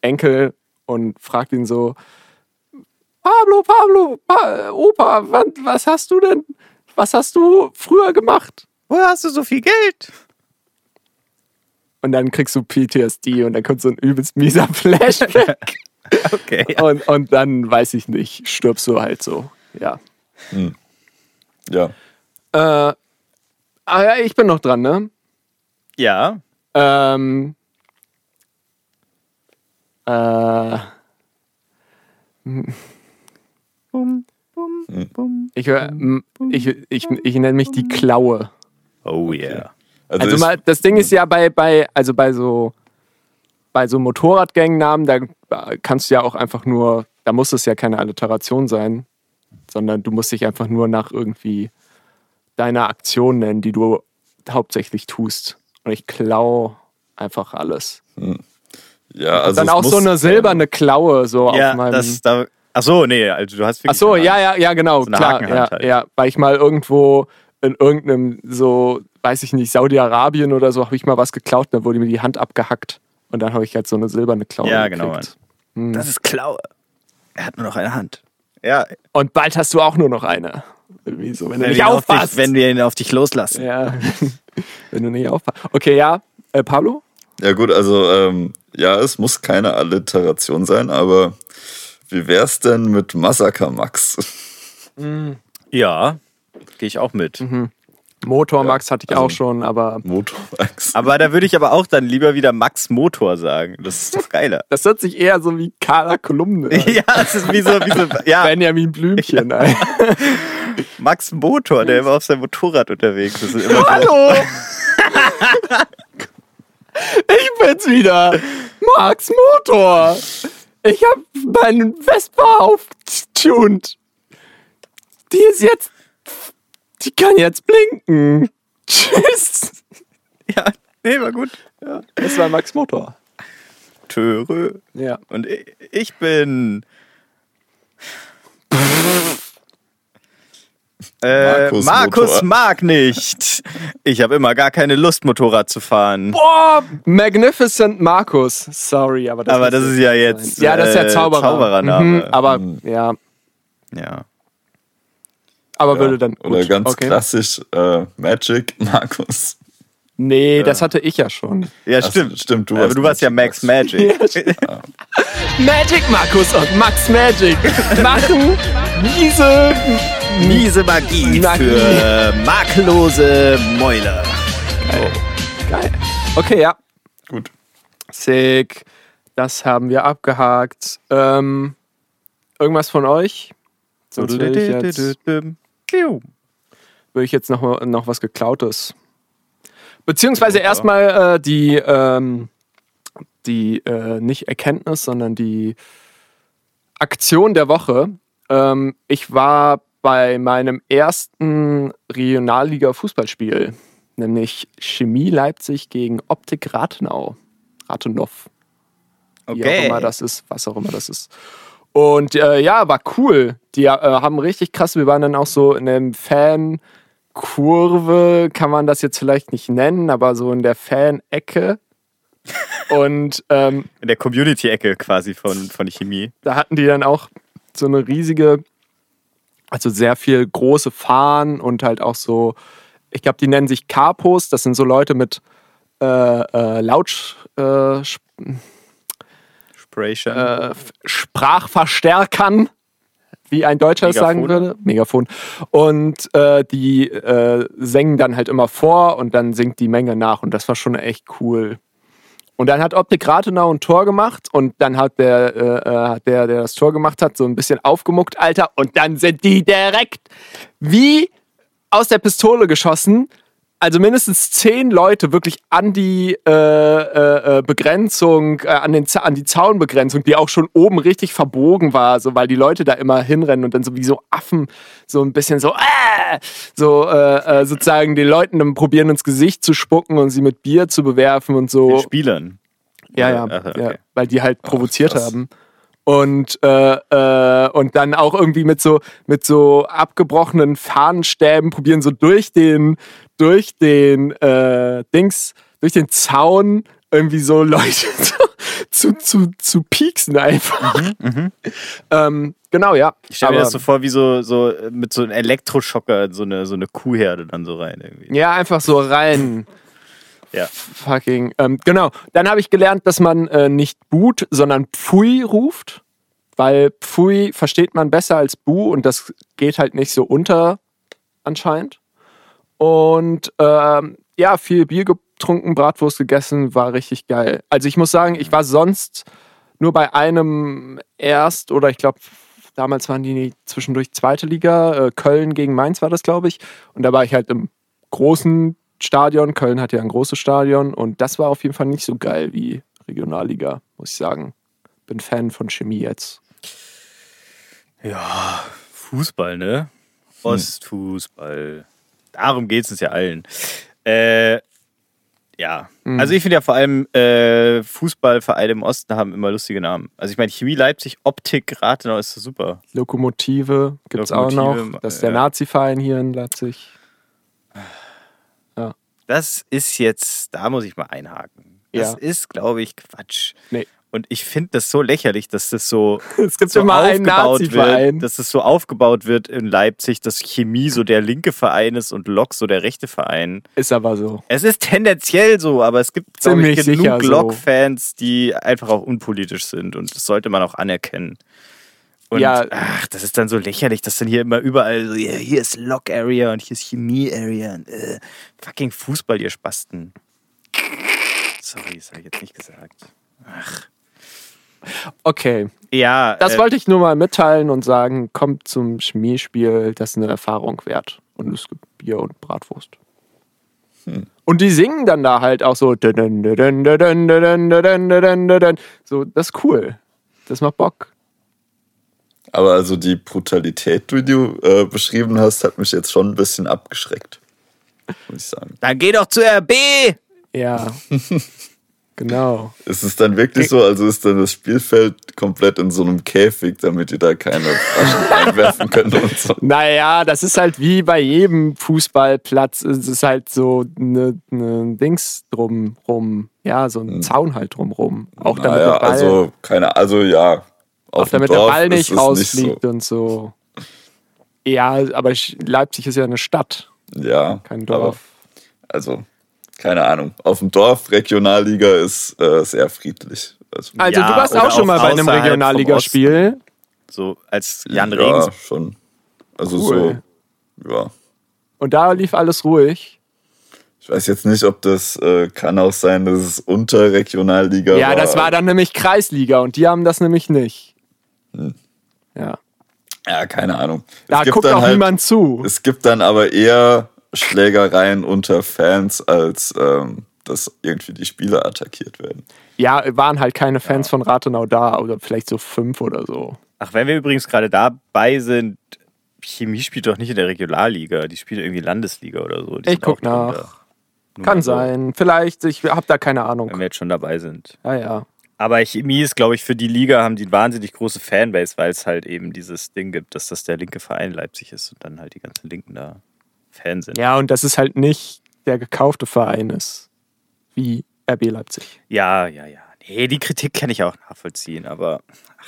Enkel und fragt ihn so, Pablo, Pablo, pa Opa, wann, was hast du denn, was hast du früher gemacht? Woher hast du so viel Geld? Und dann kriegst du PTSD und dann kommt so ein übelst mieser Flashback. Okay. Ja. und, und dann, weiß ich nicht, stirbst du halt so. Ja. Ja. Äh, ah ja, ich bin noch dran, ne? ja. Ähm, äh, Bum, bum, bum. ich, hör- ich, ich, ich nenne mich die Klaue. Oh yeah. Also, Also mal, das Ding ist ja bei, bei, also bei so, bei so Motorradgangnamen, da kannst du ja auch einfach nur, da muss es ja keine Alliteration sein, sondern du musst dich einfach nur nach irgendwie deiner Aktion nennen, die du hauptsächlich tust. Und ich klau einfach alles. ja, also Dann auch so eine silberne Klaue so Ja, auf meinem. das da. Ach so, nee, also du hast Ach wirklich. so, eine ja, ja, ja, genau, So klar, ja, halt. ja, weil ich mal irgendwo in irgendeinem so, weiß ich nicht, Saudi-Arabien oder so, habe ich mal was geklaut, dann wurde mir die Hand abgehackt und dann habe ich halt so eine silberne Klaue Ja, genau, gekriegt. Das ist Klaue. Er hat nur noch eine Hand. Ja, Und bald hast du auch nur noch eine. Irgendwie so, wenn du wenn nicht aufpasst. dich, wenn wir ihn auf dich loslassen. ja, wenn du nicht aufpasst. Okay, ja, äh, Pablo? Ja, gut, also, ähm, ja, es muss keine Alliteration sein, aber wie wär's denn mit Massaker Max? Ja, gehe ich auch mit. Motor Max hatte ich also- auch schon, aber Motor Max. Aber da würde ich aber auch dann lieber wieder Max Motor sagen. Das ist doch geiler. das hört sich eher so wie Carla Kolumne. an. ja, es ist wie so, wie so ja, Benjamin Blümchen. ey. Max Motor, der immer auf seinem Motorrad unterwegs ist. Hallo! ich bin's wieder! Max Motor! Ich hab meinen Vespa aufgetunt. Die ist jetzt. Die kann jetzt blinken. Tschüss! ja, nee, war gut. Ja, das war Max Motor. Töre. Ja. Und ich, ich bin. Äh, Markus Markus mag nicht. Ich habe immer gar keine Lust, Motorrad zu fahren. Boah, Magnificent Markus. Sorry, aber das, Aber das ist ja sein. jetzt, Ja, das ist ja äh, Zauberer. Zauberername. Mhm, aber ja, Ja. aber Ja, würde dann. Gut. Oder ganz okay. klassisch äh, Magic Markus. Nee, das hatte ich ja schon. Ja, Ach, stimmt. stimmt, du Aber hast du warst ja Max Magic. Magic Markus und Max Magic machen diese. Miese Magie, Magie. für makellose Mäuler. Geil. Okay, ja. Gut. Sick. Das haben wir abgehakt. Ähm, irgendwas von euch? Sonst würde ich jetzt, würde ich jetzt noch, noch was Geklautes. Beziehungsweise erstmal äh, die, ähm, die äh, nicht Erkenntnis, sondern die Aktion der Woche. Ähm, ich war bei meinem ersten Regionalliga-Fußballspiel, nämlich Chemie Leipzig gegen Optik Rathenau. Rathenau. Wie auch Okay. immer das ist, was auch immer das ist. Und äh, ja, war cool. Die äh, haben richtig krass, wir waren dann auch so in einem Fan-Kurve, kann man das jetzt vielleicht nicht nennen, aber so in der Fan-Ecke. Und ähm, In der Community-Ecke quasi von, von Chemie. da hatten die dann auch so eine riesige Also sehr viel große Fahnen und halt auch so, ich glaube, die nennen sich Capos. Das sind so Leute mit äh, äh, Laut, äh, äh, Sprachverstärkern, wie ein Deutscher es sagen würde. Megafon. Und äh, die äh, singen dann halt immer vor und dann singt die Menge nach. Und das war schon echt cool. Und dann hat Optik Rathenau ein Tor gemacht und dann hat der, äh, äh, hat der, der das Tor gemacht hat, so ein bisschen aufgemuckt, Alter. Und dann sind die direkt wie aus der Pistole geschossen. Also mindestens zehn Leute wirklich an die äh, äh, äh, Begrenzung, äh, an, den, an die Zaunbegrenzung, die auch schon oben richtig verbogen war, so weil die Leute da immer hinrennen und dann so wie so Affen so ein bisschen so, äh, so äh, äh, sozusagen den Leuten dann probieren ins Gesicht zu spucken und sie mit Bier zu bewerfen und so. Den Spielern. Ja, ja, Ach, okay. ja, weil die halt provoziert krass. haben. Und, äh, äh, und dann auch irgendwie mit so, mit so abgebrochenen Fahnenstäben probieren, so durch den, durch den äh, Dings, durch den Zaun irgendwie so Leute zu, zu, zu pieksen einfach. Ähm, genau, ja. Ich stelle mir das so vor, wie so, so mit so einem Elektroschocker so eine, so eine Kuhherde dann so rein irgendwie. Ja, einfach so rein. Ja. Fucking. Ähm, genau. Dann habe ich gelernt, dass man äh, nicht Boot, sondern Pfui ruft. Weil Pfui versteht man besser als Bu und das geht halt nicht so unter anscheinend. Und ähm, ja, viel Bier getrunken, Bratwurst gegessen, war richtig geil. Also ich muss sagen, ich war sonst nur bei einem Erst- oder ich glaube, damals waren die zwischendurch zweite Liga, äh, Köln gegen Mainz war das, glaube ich. Und da war ich halt im großen Stadion. Köln hat ja ein großes Stadion und das war auf jeden Fall nicht so geil wie Regionalliga, muss ich sagen. Bin Fan von Chemie jetzt. Ja, Fußball, ne? Ostfußball. Darum geht es uns ja allen. Äh, ja, also ich finde ja vor allem äh, Fußballvereine im Osten haben immer lustige Namen. Also ich meine Chemie Leipzig, Optik Rathenau ist super. Lokomotive gibt es auch noch. Das ist der ja. Nazi-Verein hier in Leipzig. Das ist jetzt, da muss ich mal einhaken. Das Ja. ist, glaube ich, Quatsch. Nee. Und ich finde das so lächerlich, dass das so, Es gibt so immer einen aufgebaut Nazi-Verein. wird, dass es so aufgebaut wird in Leipzig, dass Chemie so der linke Verein ist und Lok so der rechte Verein. Ist aber so. Es ist tendenziell so, aber es gibt ich, Ziemlich sicher genug so. Lok-Fans, die einfach auch unpolitisch sind und das sollte man auch anerkennen. Und ja. ach, das ist dann so lächerlich, dass dann hier immer überall, so, hier, hier ist Lock Area und hier ist Chemie Area. Und, äh, fucking Fußball, ihr Spasten. Sorry, das habe ich jetzt nicht gesagt. Ach. Okay. Ja. Das äh, wollte ich nur mal mitteilen und sagen, kommt zum Chemiespiel, das ist eine Erfahrung wert. Und es gibt Bier und Bratwurst. Hm. Und die singen dann da halt auch so. So, das ist cool. Das macht Bock. Aber also die Brutalität, die du äh, beschrieben hast, hat mich jetzt schon ein bisschen abgeschreckt. Muss ich sagen. dann geh doch zu RB! Ja. genau. Ist es dann wirklich so, also ist dann das Spielfeld komplett in so einem Käfig, damit ihr da keine Flaschen einwerfen könnt und so? Naja, das ist halt wie bei jedem Fußballplatz. Es ist halt so eine ne Dings drumrum. Ja, so ein Zaun halt drumrum. Auch damit, naja, der, Ball, also keine, also ja. Auch Auf dem damit der Ball nicht rausfliegt so. und so. Ja, aber Leipzig ist ja eine Stadt, Ja, kein aber Dorf. also keine Ahnung. Auf dem Dorf Regionalliga ist äh, sehr friedlich. Also, Also Ja, du warst auch schon auch mal bei einem Regionalligaspiel. So als Jan ja, Regens. schon. Also Cool. so, ja. Und da lief alles ruhig. Ich weiß jetzt nicht, ob das äh, kann auch sein, dass es unter Regionalliga Ja, war. das war dann nämlich Kreisliga und die haben das nämlich nicht. Hm. Ja. Ja, keine Ahnung. Da es gibt guckt dann auch halt, niemand zu. Es gibt dann aber eher Schlägereien unter Fans, als ähm, dass irgendwie die Spieler attackiert werden. Ja, waren halt keine Fans von Rathenau da, oder vielleicht so fünf oder so. Ach, wenn wir übrigens gerade dabei sind, Chemie spielt doch nicht in der Regionalliga, die spielt irgendwie Landesliga oder so. Die Ich sind guck nach. Kann sein. Vielleicht, ich hab da keine Wenn Ahnung. wir jetzt schon dabei sind. Ja, ja. Aber Chemie ist, glaube ich, für die Liga haben die eine wahnsinnig große Fanbase, weil es halt eben dieses Ding gibt, dass das der linke Verein Leipzig ist und dann halt die ganzen Linken da Fan sind. Ja, und dass es halt nicht der gekaufte Verein ist. Wie RB Leipzig. ja, ja. ja. Nee, die Kritik kann ich auch nachvollziehen, aber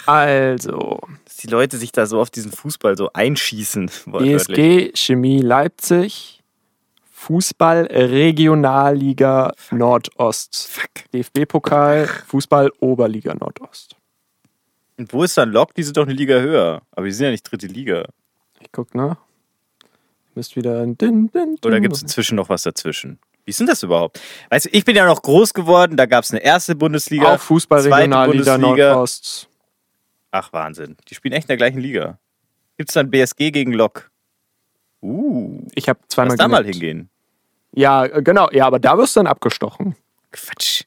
Also, dass die Leute sich da so auf diesen Fußball so einschießen, wortwörtlich. ESG Chemie Leipzig, Fußball Regionalliga Nordost. DFB-Pokal, Fußball Oberliga Nordost. Und wo ist dann Lok? Die sind doch eine Liga höher. Aber die sind ja nicht dritte Liga. Ich guck nach. Müsst wieder ein Din, Din, Din. Oder gibt es inzwischen noch was dazwischen? Wie ist denn das überhaupt? Weißt du, ich bin ja noch groß geworden, da gab es eine erste Bundesliga. auch Fußball Regionalliga. Nordost? Ach, Wahnsinn. Die spielen echt in der gleichen Liga. Gibt es dann BSG gegen Lok? Uh, Ich habe zweimal lass da mal hingehen. Ja, äh, genau. Ja, aber da wirst du dann abgestochen. Quatsch.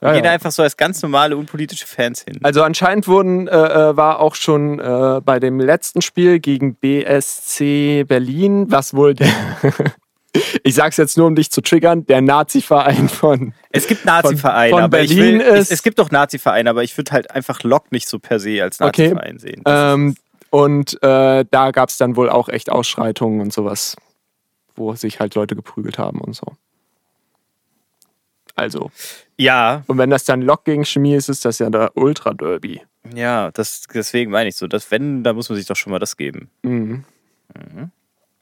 Ja, Wir gehen da ja. einfach so als ganz normale, unpolitische Fans hin. Also anscheinend wurden, äh, äh, war auch schon äh, bei dem letzten Spiel gegen BSC Berlin, was wohl der, ich sag's jetzt nur, um dich zu triggern, der Nazi-Verein von, Es gibt Nazi-Vereine, von aber ich Berlin will, ist- es, es gibt doch Nazi-Vereine, aber ich würde halt einfach Lok nicht so per se als Okay. Nazi-Verein sehen. Das ähm, und äh, da gab's dann wohl auch echt Ausschreitungen und sowas, wo sich halt Leute geprügelt haben und so. Also, ist, ja, und wenn das dann Lok gegen Chemie ist, ist das ja der Ultra-Derby. ja, das, deswegen meine ich so, dass wenn, da muss man sich doch schon mal das geben. Mhm.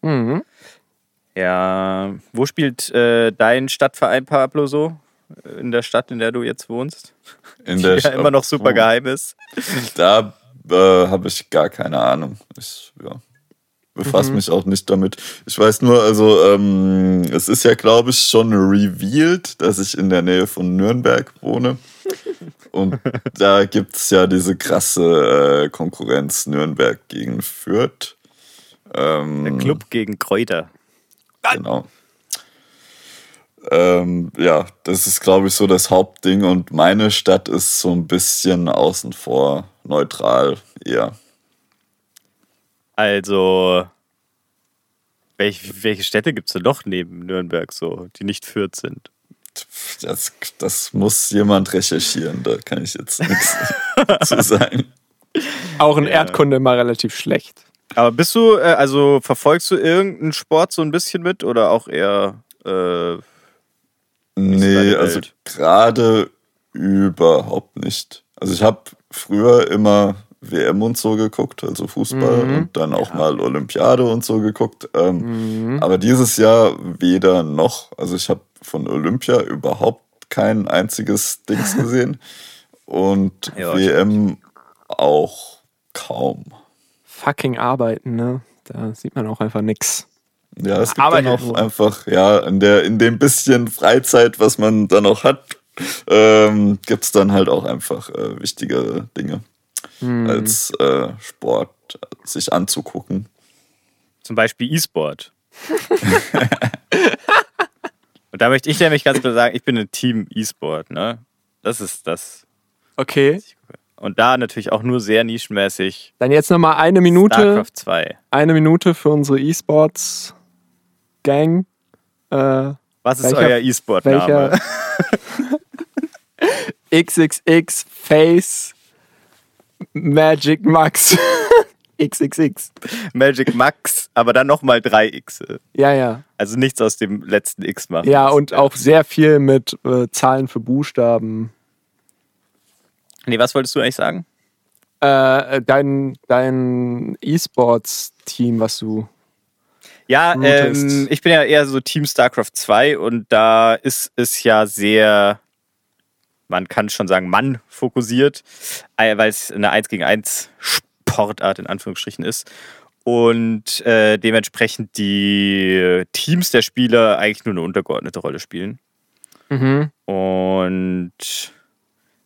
Mhm. Ja, wo spielt äh, dein Stadtverein Pablo so? In der Stadt, in der du jetzt wohnst? In Die der ja Stadt- immer noch super Oh. geheim ist. Da äh, habe ich gar keine Ahnung. Ich ja, befasse Mhm. mich auch nicht damit. Ich weiß nur, also ähm, es ist ja, glaube ich, schon revealed, dass ich in der Nähe von Nürnberg wohne. Und da gibt es ja diese krasse äh, Konkurrenz Nürnberg gegen Fürth. Ähm, Der Club gegen Kräuter. Genau. Ähm, ja, das ist, glaube ich, so das Hauptding. Und meine Stadt ist so ein bisschen außen vor, neutral eher. Also, welch, welche Städte gibt es denn noch neben Nürnberg so, die nicht Fürth sind? Das, das muss jemand recherchieren, da kann ich jetzt nichts zu sagen. Auch in Ja. Erdkunde immer relativ schlecht. Aber bist du, äh, also verfolgst du irgendeinen Sport so ein bisschen mit oder auch eher äh, Nee, also gerade überhaupt nicht. Also ich habe früher immer WM und so geguckt, also Fußball Mhm. und dann auch mal Olympiade und so geguckt. Ähm, Mhm. Aber dieses Jahr weder noch. Also ich habe von Olympia überhaupt kein einziges Dings gesehen und Ja, WM auch kaum. Fucking arbeiten, ne? Da sieht man auch einfach nix. Ja, es gibt Aber dann auch einfach, ja, in, der, in dem bisschen Freizeit, was man dann auch hat, ähm, gibt es dann halt auch einfach äh, wichtigere Dinge Hm. als äh, Sport sich anzugucken. zum Beispiel E-Sport? Und da möchte ich nämlich ganz klar sagen, ich bin ein Team E-Sport, ne? Das ist das. Okay. Und da natürlich auch nur sehr nischenmäßig. Dann jetzt nochmal eine Minute, StarCraft 2. eine Minute für unsere E-Sports-Gang. Äh, Was ist Welcher- euer E-Sport-Name? XXX Face Magic Max XXX. Magic Max, aber dann nochmal drei X. Ja, ja. Also nichts aus dem letzten X machen. Ja, und auch sehr viel mit äh, Zahlen für Buchstaben. Nee, was wolltest du eigentlich sagen? Äh, dein dein E-Sports-Team, was du. Ja, ähm, ich bin ja eher so Team StarCraft 2 und da ist es ja sehr, man kann schon sagen, Mann fokussiert, äh, weil es eine 1 gegen 1 Sportart in Anführungsstrichen ist. Und äh, dementsprechend die Teams der Spieler eigentlich nur eine untergeordnete Rolle spielen. Mhm. Und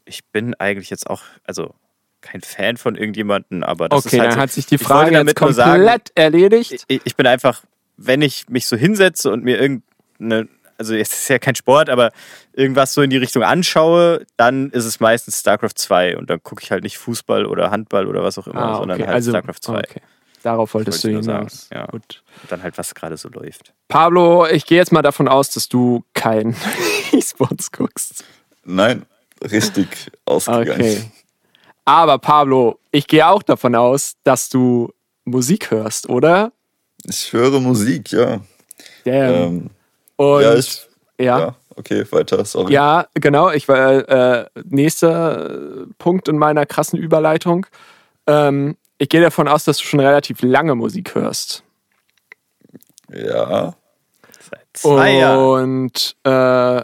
ich bin eigentlich jetzt auch, also kein Fan von irgendjemanden, aber das Okay, ist halt dann so, hat sich die Frage jetzt komplett sagen, erledigt. ich, ich bin einfach, wenn ich mich so hinsetze und mir irgendeine, also es ist ja kein Sport, aber irgendwas so in die Richtung anschaue, dann ist es meistens StarCraft 2 und dann gucke ich halt nicht Fußball oder Handball oder was auch immer, Ah, sondern okay. halt also, StarCraft 2. Okay. Darauf wolltest du wollte nur hinaus. sagen, ja. Gut. Und dann halt, was gerade so läuft. Pablo, ich gehe jetzt mal davon aus, dass du kein E-Sports guckst. Nein, richtig ausgegangen. Okay. Aber Pablo, ich gehe auch davon aus, dass du Musik hörst, oder? Ich höre Musik, ja. Damn. Ähm, Und ja, ich, ja. ja. Okay, weiter, sorry. Ja, genau. Ich war äh, nächster äh, Punkt in meiner krassen Überleitung. Ähm, ich gehe davon aus, dass du schon relativ lange Musik hörst. Ja. Seit zwei Jahren. Und äh,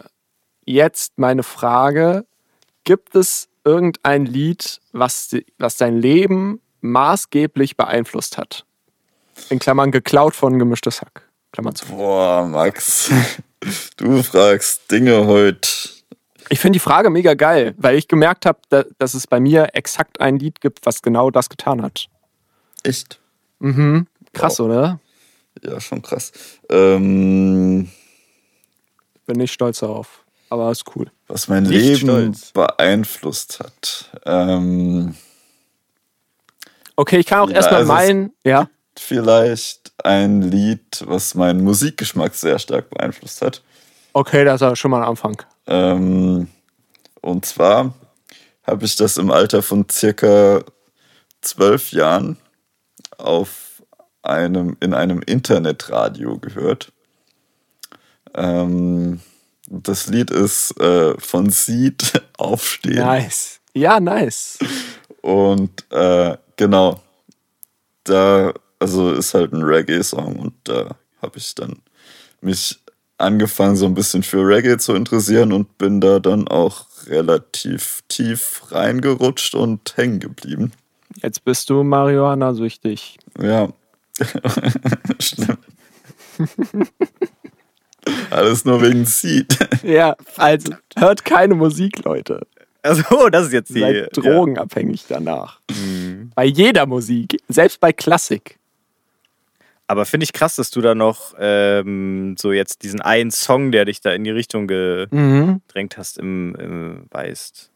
jetzt meine Frage: Gibt es irgendein Lied, was, was dein Leben maßgeblich beeinflusst hat? In Klammern geklaut von gemischtes Hack. Klammer zu. Boah, Max. Du fragst Dinge heute. Ich finde die Frage mega geil, weil ich gemerkt habe, da, dass es bei mir exakt ein Lied gibt, was genau das getan hat. Echt? Mhm. Krass, Wow. oder? Ja, schon krass. Ähm, Bin ich stolz darauf. Aber ist cool. was mein Nicht Leben stolz. beeinflusst hat. Ähm, Okay, ich kann auch Ja, erstmal also meinen. Ja. Vielleicht ein Lied, was meinen Musikgeschmack sehr stark beeinflusst hat. Okay, das war schon mal ein Anfang. Ähm, und zwar habe ich das im Alter von circa zwölf Jahren auf einem, in einem Internetradio gehört. Ähm, das Lied ist äh, von Seed Aufstehen. Nice. Ja, nice. Und äh, genau, da, also ist halt ein Reggae-Song und da habe ich dann mich angefangen, so ein bisschen für Reggae zu interessieren und bin da dann auch relativ tief reingerutscht und hängen geblieben. Jetzt bist du Marihuana-süchtig. Ja. Schlimm. Alles nur wegen Seed. Ja, also hört keine Musik, Leute. Also, das ist jetzt die. Seid drogenabhängig danach. Bei jeder Musik, selbst bei Klassik. Aber finde ich krass, dass du da noch ähm, so jetzt diesen einen Song, der dich da in die Richtung gedrängt Mhm. hast, im, im weißt.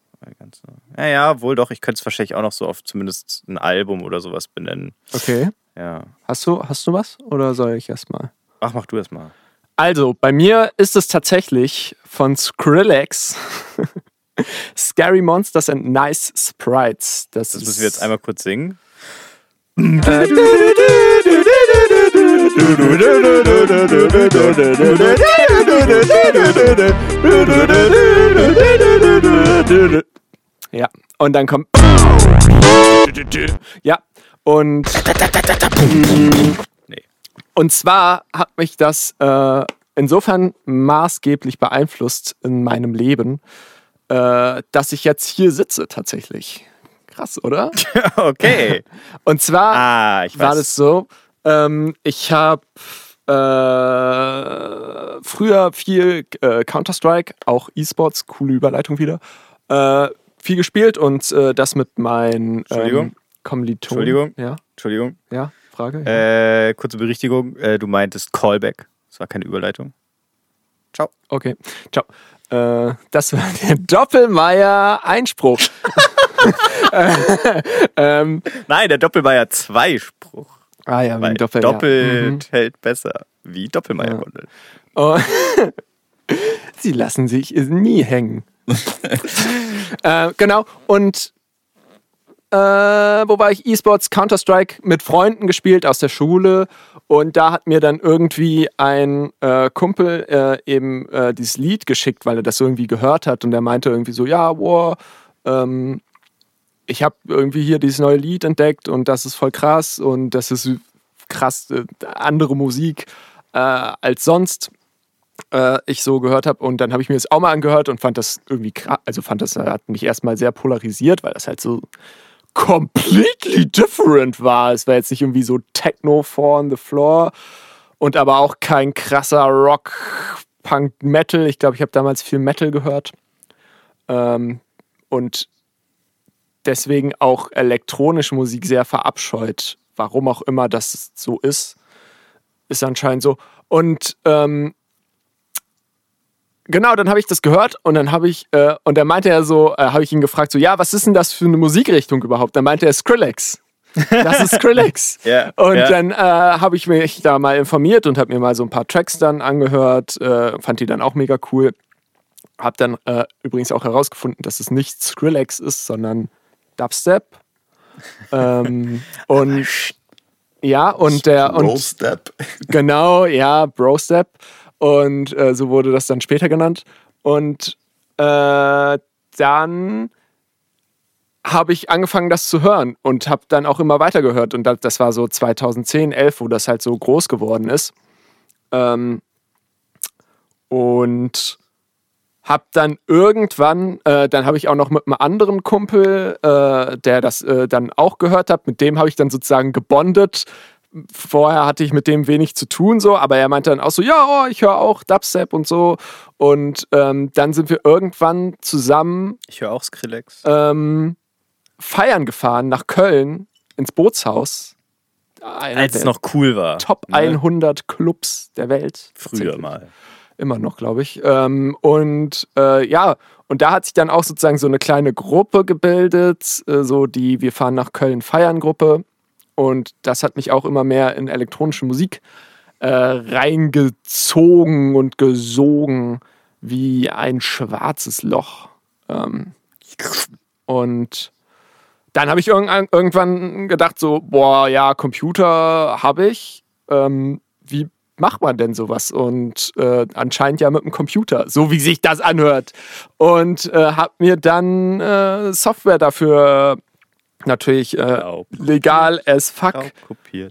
Naja, wohl doch. Ich könnte es wahrscheinlich auch noch so auf zumindest ein Album oder sowas benennen. Okay. Ja. Hast du, hast du was? Oder soll ich erstmal? Ach, mach du das mal. Also, bei mir ist es tatsächlich von Skrillex Scary Monsters and Nice Sprites. Das, Das ist, müssen wir jetzt einmal kurz singen. Ja, und dann kommt. Ja, und. Nee. Und zwar hat mich das äh, insofern maßgeblich beeinflusst in meinem Leben, äh, dass ich jetzt hier sitze tatsächlich. Krass, oder? okay. Und zwar Ah, ich war das so, ähm, ich habe äh, früher viel äh, Counter-Strike, auch E-Sports, coole Überleitung wieder, äh, viel gespielt und äh, das mit meinen Entschuldigung. ähm, Kommilitonen. Entschuldigung. Ja, Entschuldigung. ja, Frage. Äh, kurze Berichtigung. Äh, du meintest Callback. Das war keine Überleitung. Ciao. Okay, ciao. Das war der Doppelmeier-Einspruch. ähm, Nein, der Doppelmeier Zweispruch. Ah ja, Weil wie Doppel, doppelt ja. Mhm. hält besser. Wie Doppelmeier Ja. Oh. Sie lassen sich nie hängen. äh, genau, und äh, wo war ich? E-Sports, Counter-Strike mit Freunden gespielt aus der Schule. Und da hat mir dann irgendwie ein äh, Kumpel äh, eben äh, dieses Lied geschickt, weil er das irgendwie gehört hat. Und er meinte irgendwie so, ja, wow, ähm, ich habe irgendwie hier dieses neue Lied entdeckt und das ist voll krass und das ist krass äh, andere Musik äh, als sonst äh, ich so gehört habe. Und dann habe ich mir das auch mal angehört und fand das irgendwie krass. Also fand das, hat mich erstmal sehr polarisiert, weil das halt so completely different war. Es war jetzt nicht irgendwie so Techno four on the floor und aber auch kein krasser Rock, Punk, Metal. Ich glaube, ich habe damals viel Metal gehört. Ähm, und deswegen auch elektronische Musik sehr verabscheut. Warum auch immer das so ist, ist anscheinend so. Und ähm, genau, dann habe ich das gehört und dann habe ich, äh, und dann meinte er so, äh, habe ich ihn gefragt, so, ja, was ist denn das für eine Musikrichtung überhaupt? Dann meinte er Skrillex. Das ist Skrillex. Ja, und ja. dann äh, habe ich mich da mal informiert und habe mir mal so ein paar Tracks dann angehört, äh, fand die dann auch mega cool. Hab dann äh, übrigens auch herausgefunden, dass es nicht Skrillex ist, sondern Dubstep. ähm, und ja, und der und Roll Step. Genau, ja, Bro-Step. Und äh, so wurde das dann später genannt. Und äh, dann habe ich angefangen, das zu hören und habe dann auch immer weiter gehört. Und das, das war so 2010, 11, wo das halt so groß geworden ist. Ähm, und habe dann irgendwann, äh, dann habe ich auch noch mit einem anderen Kumpel, äh, der das äh, dann auch gehört hat, mit dem habe ich dann sozusagen gebondet. Vorher hatte ich mit dem wenig zu tun, so, aber er meinte dann auch so, ja, oh, ich höre auch Dubstep und so. Und ähm, dann sind wir irgendwann zusammen Ich höre auch Skrillex. ähm, feiern gefahren nach Köln ins Bootshaus. Als es noch cool war. Top ne? 100 Clubs der Welt. Früher mal. Immer noch, glaube ich. Ähm, und äh, ja, und da hat sich dann auch sozusagen so eine kleine Gruppe gebildet, äh, so die Wir fahren nach Köln feiern Gruppe. Und das hat mich auch immer mehr in elektronische Musik äh, reingezogen und gesogen wie ein schwarzes Loch. Ähm, und dann habe ich irgendwann, gedacht, so, boah, ja, Computer habe ich. Ähm, macht man denn sowas? Und äh, anscheinend ja mit dem Computer, so wie sich das anhört. Und äh, habe mir dann äh, Software dafür natürlich äh, legal as fuck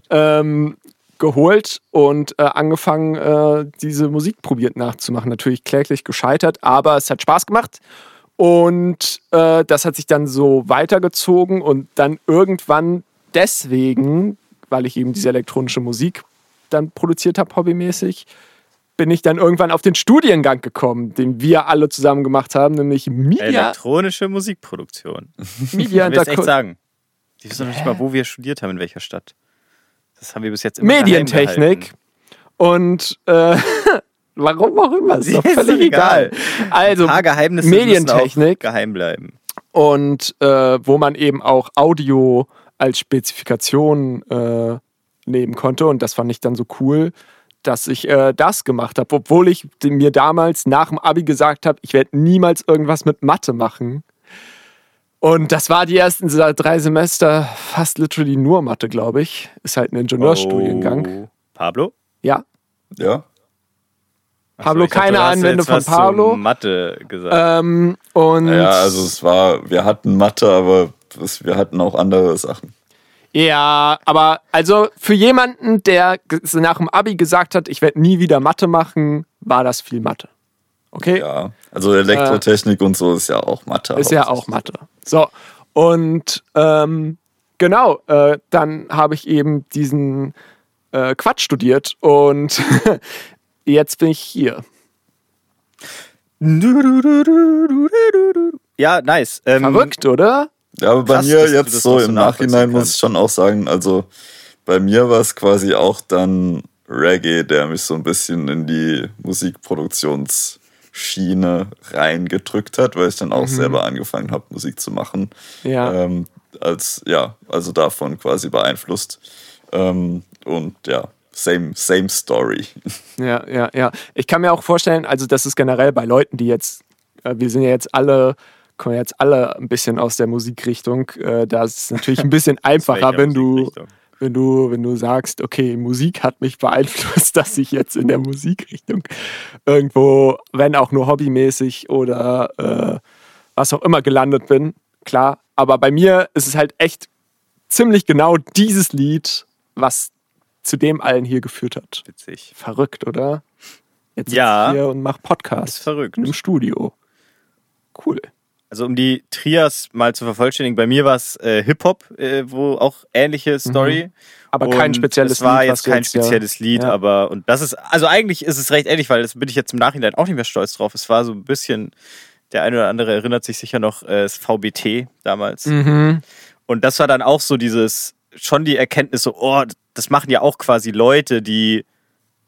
ähm, geholt und äh, angefangen, äh, diese Musik probiert nachzumachen. Natürlich kläglich gescheitert, aber es hat Spaß gemacht. Und äh, das hat sich dann so weitergezogen und dann irgendwann deswegen, weil ich eben diese elektronische Musik dann produziert habe, hobbymäßig, bin ich dann irgendwann auf den Studiengang gekommen, den wir alle zusammen gemacht haben, nämlich Media, Elektronische Musikproduktion. Media Ich echt sagen. Die wissen noch nicht mal, wo wir studiert haben, in welcher Stadt. Das haben wir bis jetzt immer Medientechnik. Und äh, warum auch immer, ist doch völlig egal. egal. Also Ein paar Geheimnisse Medientechnik. geheim bleiben. und äh, wo man eben auch Audio als Spezifikation äh, nehmen konnte. Und das fand ich dann so cool, dass ich äh, das gemacht habe, obwohl ich mir damals nach dem Abi gesagt habe, ich werde niemals irgendwas mit Mathe machen. Und das war die ersten drei Semester fast literally nur Mathe, glaube ich. Ist halt ein Ingenieurstudiengang. Oh. Pablo? Ja, Ach Pablo, dachte, keine du hast Anwendung jetzt von Pablo. Mathe gesagt. Ähm, und Ja, also es war, wir hatten Mathe, aber das, wir hatten auch andere Sachen. Ja, aber also für jemanden, der nach dem Abi gesagt hat, ich werde nie wieder Mathe machen, war das viel Mathe. Okay? Ja, also Elektrotechnik und so ist ja auch Mathe. Ist ja auch Mathe. So, und ähm, genau, äh, dann habe ich eben diesen äh, Quatsch studiert und jetzt bin ich hier. Ja, nice. Ähm, Verrückt, oder? Ja, aber bei Krass, mir dass du jetzt so im Nachhinein muss ich schon auch sagen, also bei mir war es quasi auch dann Reggae, der mich so ein bisschen in die Musikproduktionsschiene reingedrückt hat, weil ich dann auch selber angefangen habe, Musik zu machen. Ja. Ähm, als, ja, also davon quasi beeinflusst. Ähm, und ja, same, same story. Ja, ja, ja. Ich kann mir auch vorstellen, also das ist generell bei Leuten, die jetzt, äh, wir sind ja jetzt alle, kommen jetzt alle ein bisschen aus der Musikrichtung. Äh, da ist es natürlich ein bisschen einfacher, wenn du, wenn du, wenn du sagst, okay, Musik hat mich beeinflusst, dass ich jetzt in der Musikrichtung irgendwo, wenn auch nur hobbymäßig oder äh, was auch immer gelandet bin. Klar. Aber bei mir ist es halt echt ziemlich genau dieses Lied, was zu dem allen hier geführt hat. Witzig. Verrückt, oder? Jetzt Ja. sitze ich hier und mach Podcast Ist verrückt. im Studio. Cool. Also um die Trias mal zu vervollständigen, bei mir war es äh, Hip-Hop, äh, wo auch ähnliche Story. Mhm. Aber kein Und spezielles Es war Lied, jetzt kein jetzt, ja- spezielles Lied, ja. aber und das ist, also eigentlich ist es recht ähnlich, weil das bin ich jetzt im Nachhinein auch nicht mehr stolz drauf. Es war so ein bisschen, der eine oder andere erinnert sich sicher noch, äh, das VBT damals. Mhm. Und das war dann auch so dieses, schon die Erkenntnis, so, oh, das machen ja auch quasi Leute, die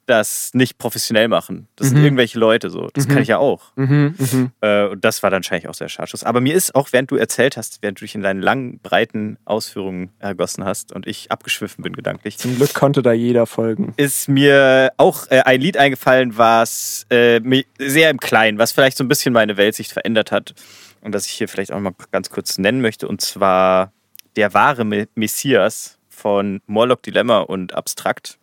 das nicht professionell machen. Das sind irgendwelche Leute so. Das kann ich ja auch. Mhm. Mhm. Äh, und das war dann wahrscheinlich auch sehr Startschuss. Aber mir ist auch, während du erzählt hast, während du dich in deinen langen, breiten Ausführungen ergossen hast und ich abgeschwiffen bin gedanklich, Zum Glück konnte da jeder folgen. ist mir auch äh, ein Lied eingefallen, was äh, sehr im Kleinen, was vielleicht so ein bisschen meine Weltsicht verändert hat und das ich hier vielleicht auch mal ganz kurz nennen möchte. Und zwar Der wahre Me- Messias von Morlock Dilemma und Abstrakt.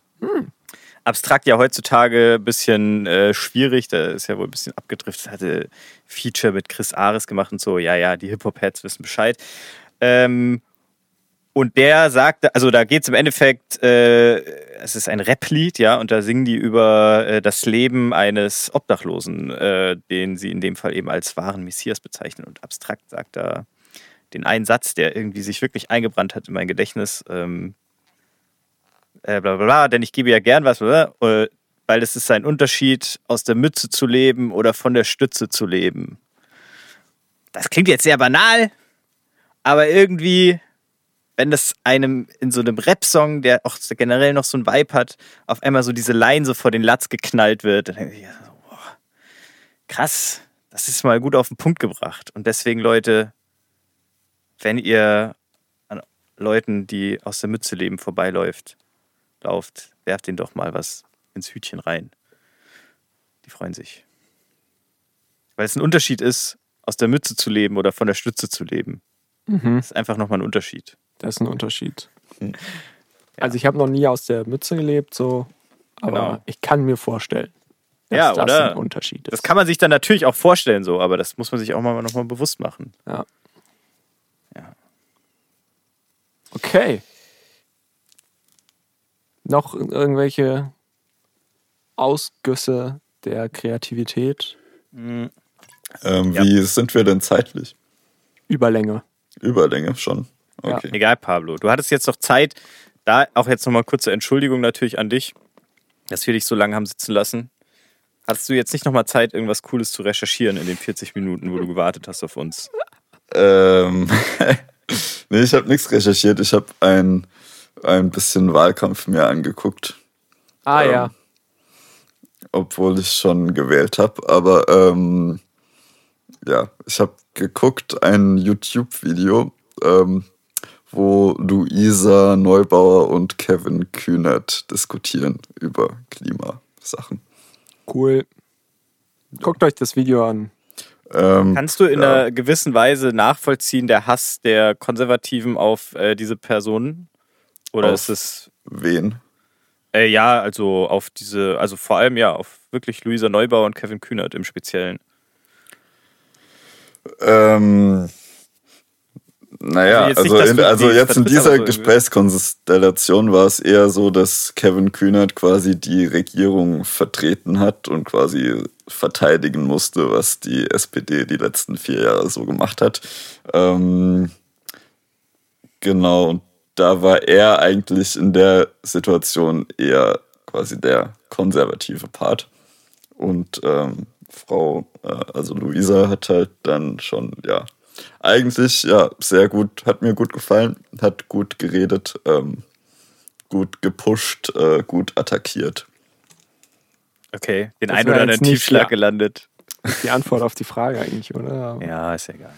Abstrakt ja heutzutage ein bisschen äh, schwierig. Da ist ja wohl ein bisschen abgedriftet. Hatte Feature mit Chris Ares gemacht und so. Ja, ja, die Hip-Hop-Heads wissen Bescheid. Ähm, und der sagte, also da geht es im Endeffekt, äh, es ist ein Rap-Lied, ja, und da singen die über äh, das Leben eines Obdachlosen, äh, den sie in dem Fall eben als wahren Messias bezeichnen. Und abstrakt sagt er den einen Satz, der irgendwie sich wirklich eingebrannt hat in mein Gedächtnis. Ähm, äh, bla bla bla, denn ich gebe ja gern was, bla, äh, weil es ist ein Unterschied, aus der Mütze zu leben oder von der Stütze zu leben. Das klingt jetzt sehr banal, aber irgendwie, wenn das einem in so einem Rap-Song, der auch generell noch so ein Vibe hat, auf einmal so diese Line so vor den Latz geknallt wird, dann denke ich, so, boah, krass, das ist mal gut auf den Punkt gebracht. Und deswegen, Leute, wenn ihr an Leuten, die aus der Mütze leben, vorbeiläuft, lauft, werft ihnen doch mal was ins Hütchen rein. Die freuen sich. Weil es ein Unterschied ist, aus der Mütze zu leben oder von der Stütze zu leben. Mhm. Das ist einfach nochmal ein Unterschied. Das ist ein Unterschied. Also ich habe noch nie aus der Mütze gelebt, so, aber Genau. ich kann mir vorstellen, dass Ja, das oder? ein Unterschied ist. Das kann man sich dann natürlich auch vorstellen, so, aber das muss man sich auch mal nochmal bewusst machen. ja. Ja. Okay. Noch irgendwelche Ausgüsse der Kreativität? Ähm, Ja. Wie sind wir denn zeitlich? Überlänge. Überlänge schon. Ja. Okay. Egal, Pablo. Du hattest jetzt noch Zeit. Da auch jetzt nochmal kurze Entschuldigung natürlich an dich, dass wir dich so lange haben sitzen lassen. Hattest du jetzt nicht nochmal Zeit, irgendwas Cooles zu recherchieren in den 40 Minuten, wo du gewartet hast auf uns? Ähm, nee, ich habe nichts recherchiert. Ich habe ein, ein bisschen Wahlkampf mir angeguckt, Ah Ähm, ja. obwohl ich schon gewählt habe. Aber ähm, ja, ich habe geguckt, ein YouTube-Video, ähm, wo Luisa Neubauer und Kevin Kühnert diskutieren über Klimasachen. Cool. Guckt euch das Video an. Ähm, Kannst du in ja. einer gewissen Weise nachvollziehen, der Hass der Konservativen auf äh, diese Personen? Oder Auf- ist es, Wen? äh, ja, also auf diese, also vor allem ja, auf wirklich Luisa Neubauer und Kevin Kühnert im Speziellen. Ähm, naja, Also also, in, also jetzt in vertrittst, dieser so. Gesprächskonstellation war es eher so, dass Kevin Kühnert quasi die Regierung vertreten hat und quasi verteidigen musste, was die SPD die letzten vier Jahre so gemacht hat. Ähm, genau, und da war er eigentlich in der Situation eher quasi der konservative Part. Und ähm, Frau, äh, also Luisa hat halt dann schon, ja, eigentlich, ja, sehr gut, hat mir gut gefallen, hat gut geredet, ähm, gut gepusht, äh, gut attackiert. Okay, den Das einen oder anderen jetzt nicht, Tiefschlag ja. gelandet. Die Antwort auf die Frage eigentlich, oder? Ja, ist ja egal.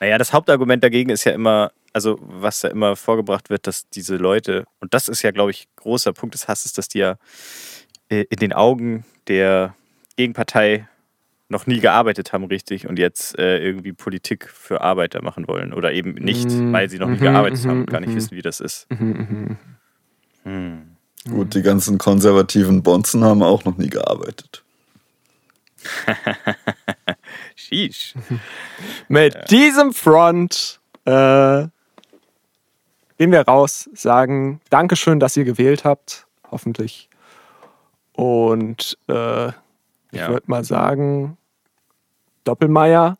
Naja, das Hauptargument dagegen ist ja immer, also was da immer vorgebracht wird, dass diese Leute, und das ist ja, glaube ich, großer Punkt des Hasses, dass die ja äh, in den Augen der Gegenpartei noch nie gearbeitet haben, richtig, und jetzt äh, irgendwie Politik für Arbeiter machen wollen. Oder eben nicht, Mhm, weil sie noch nie mhm, gearbeitet mhm, haben und gar nicht mhm. wissen, wie das ist. Mhm, mhm. Hm. Gut, die ganzen konservativen Bonzen haben auch noch nie gearbeitet. Sheesh. Mit diesem Front äh, gehen wir raus, sagen Dankeschön, dass ihr gewählt habt, hoffentlich. Und äh, ich Ja. würde mal sagen, Doppelmeier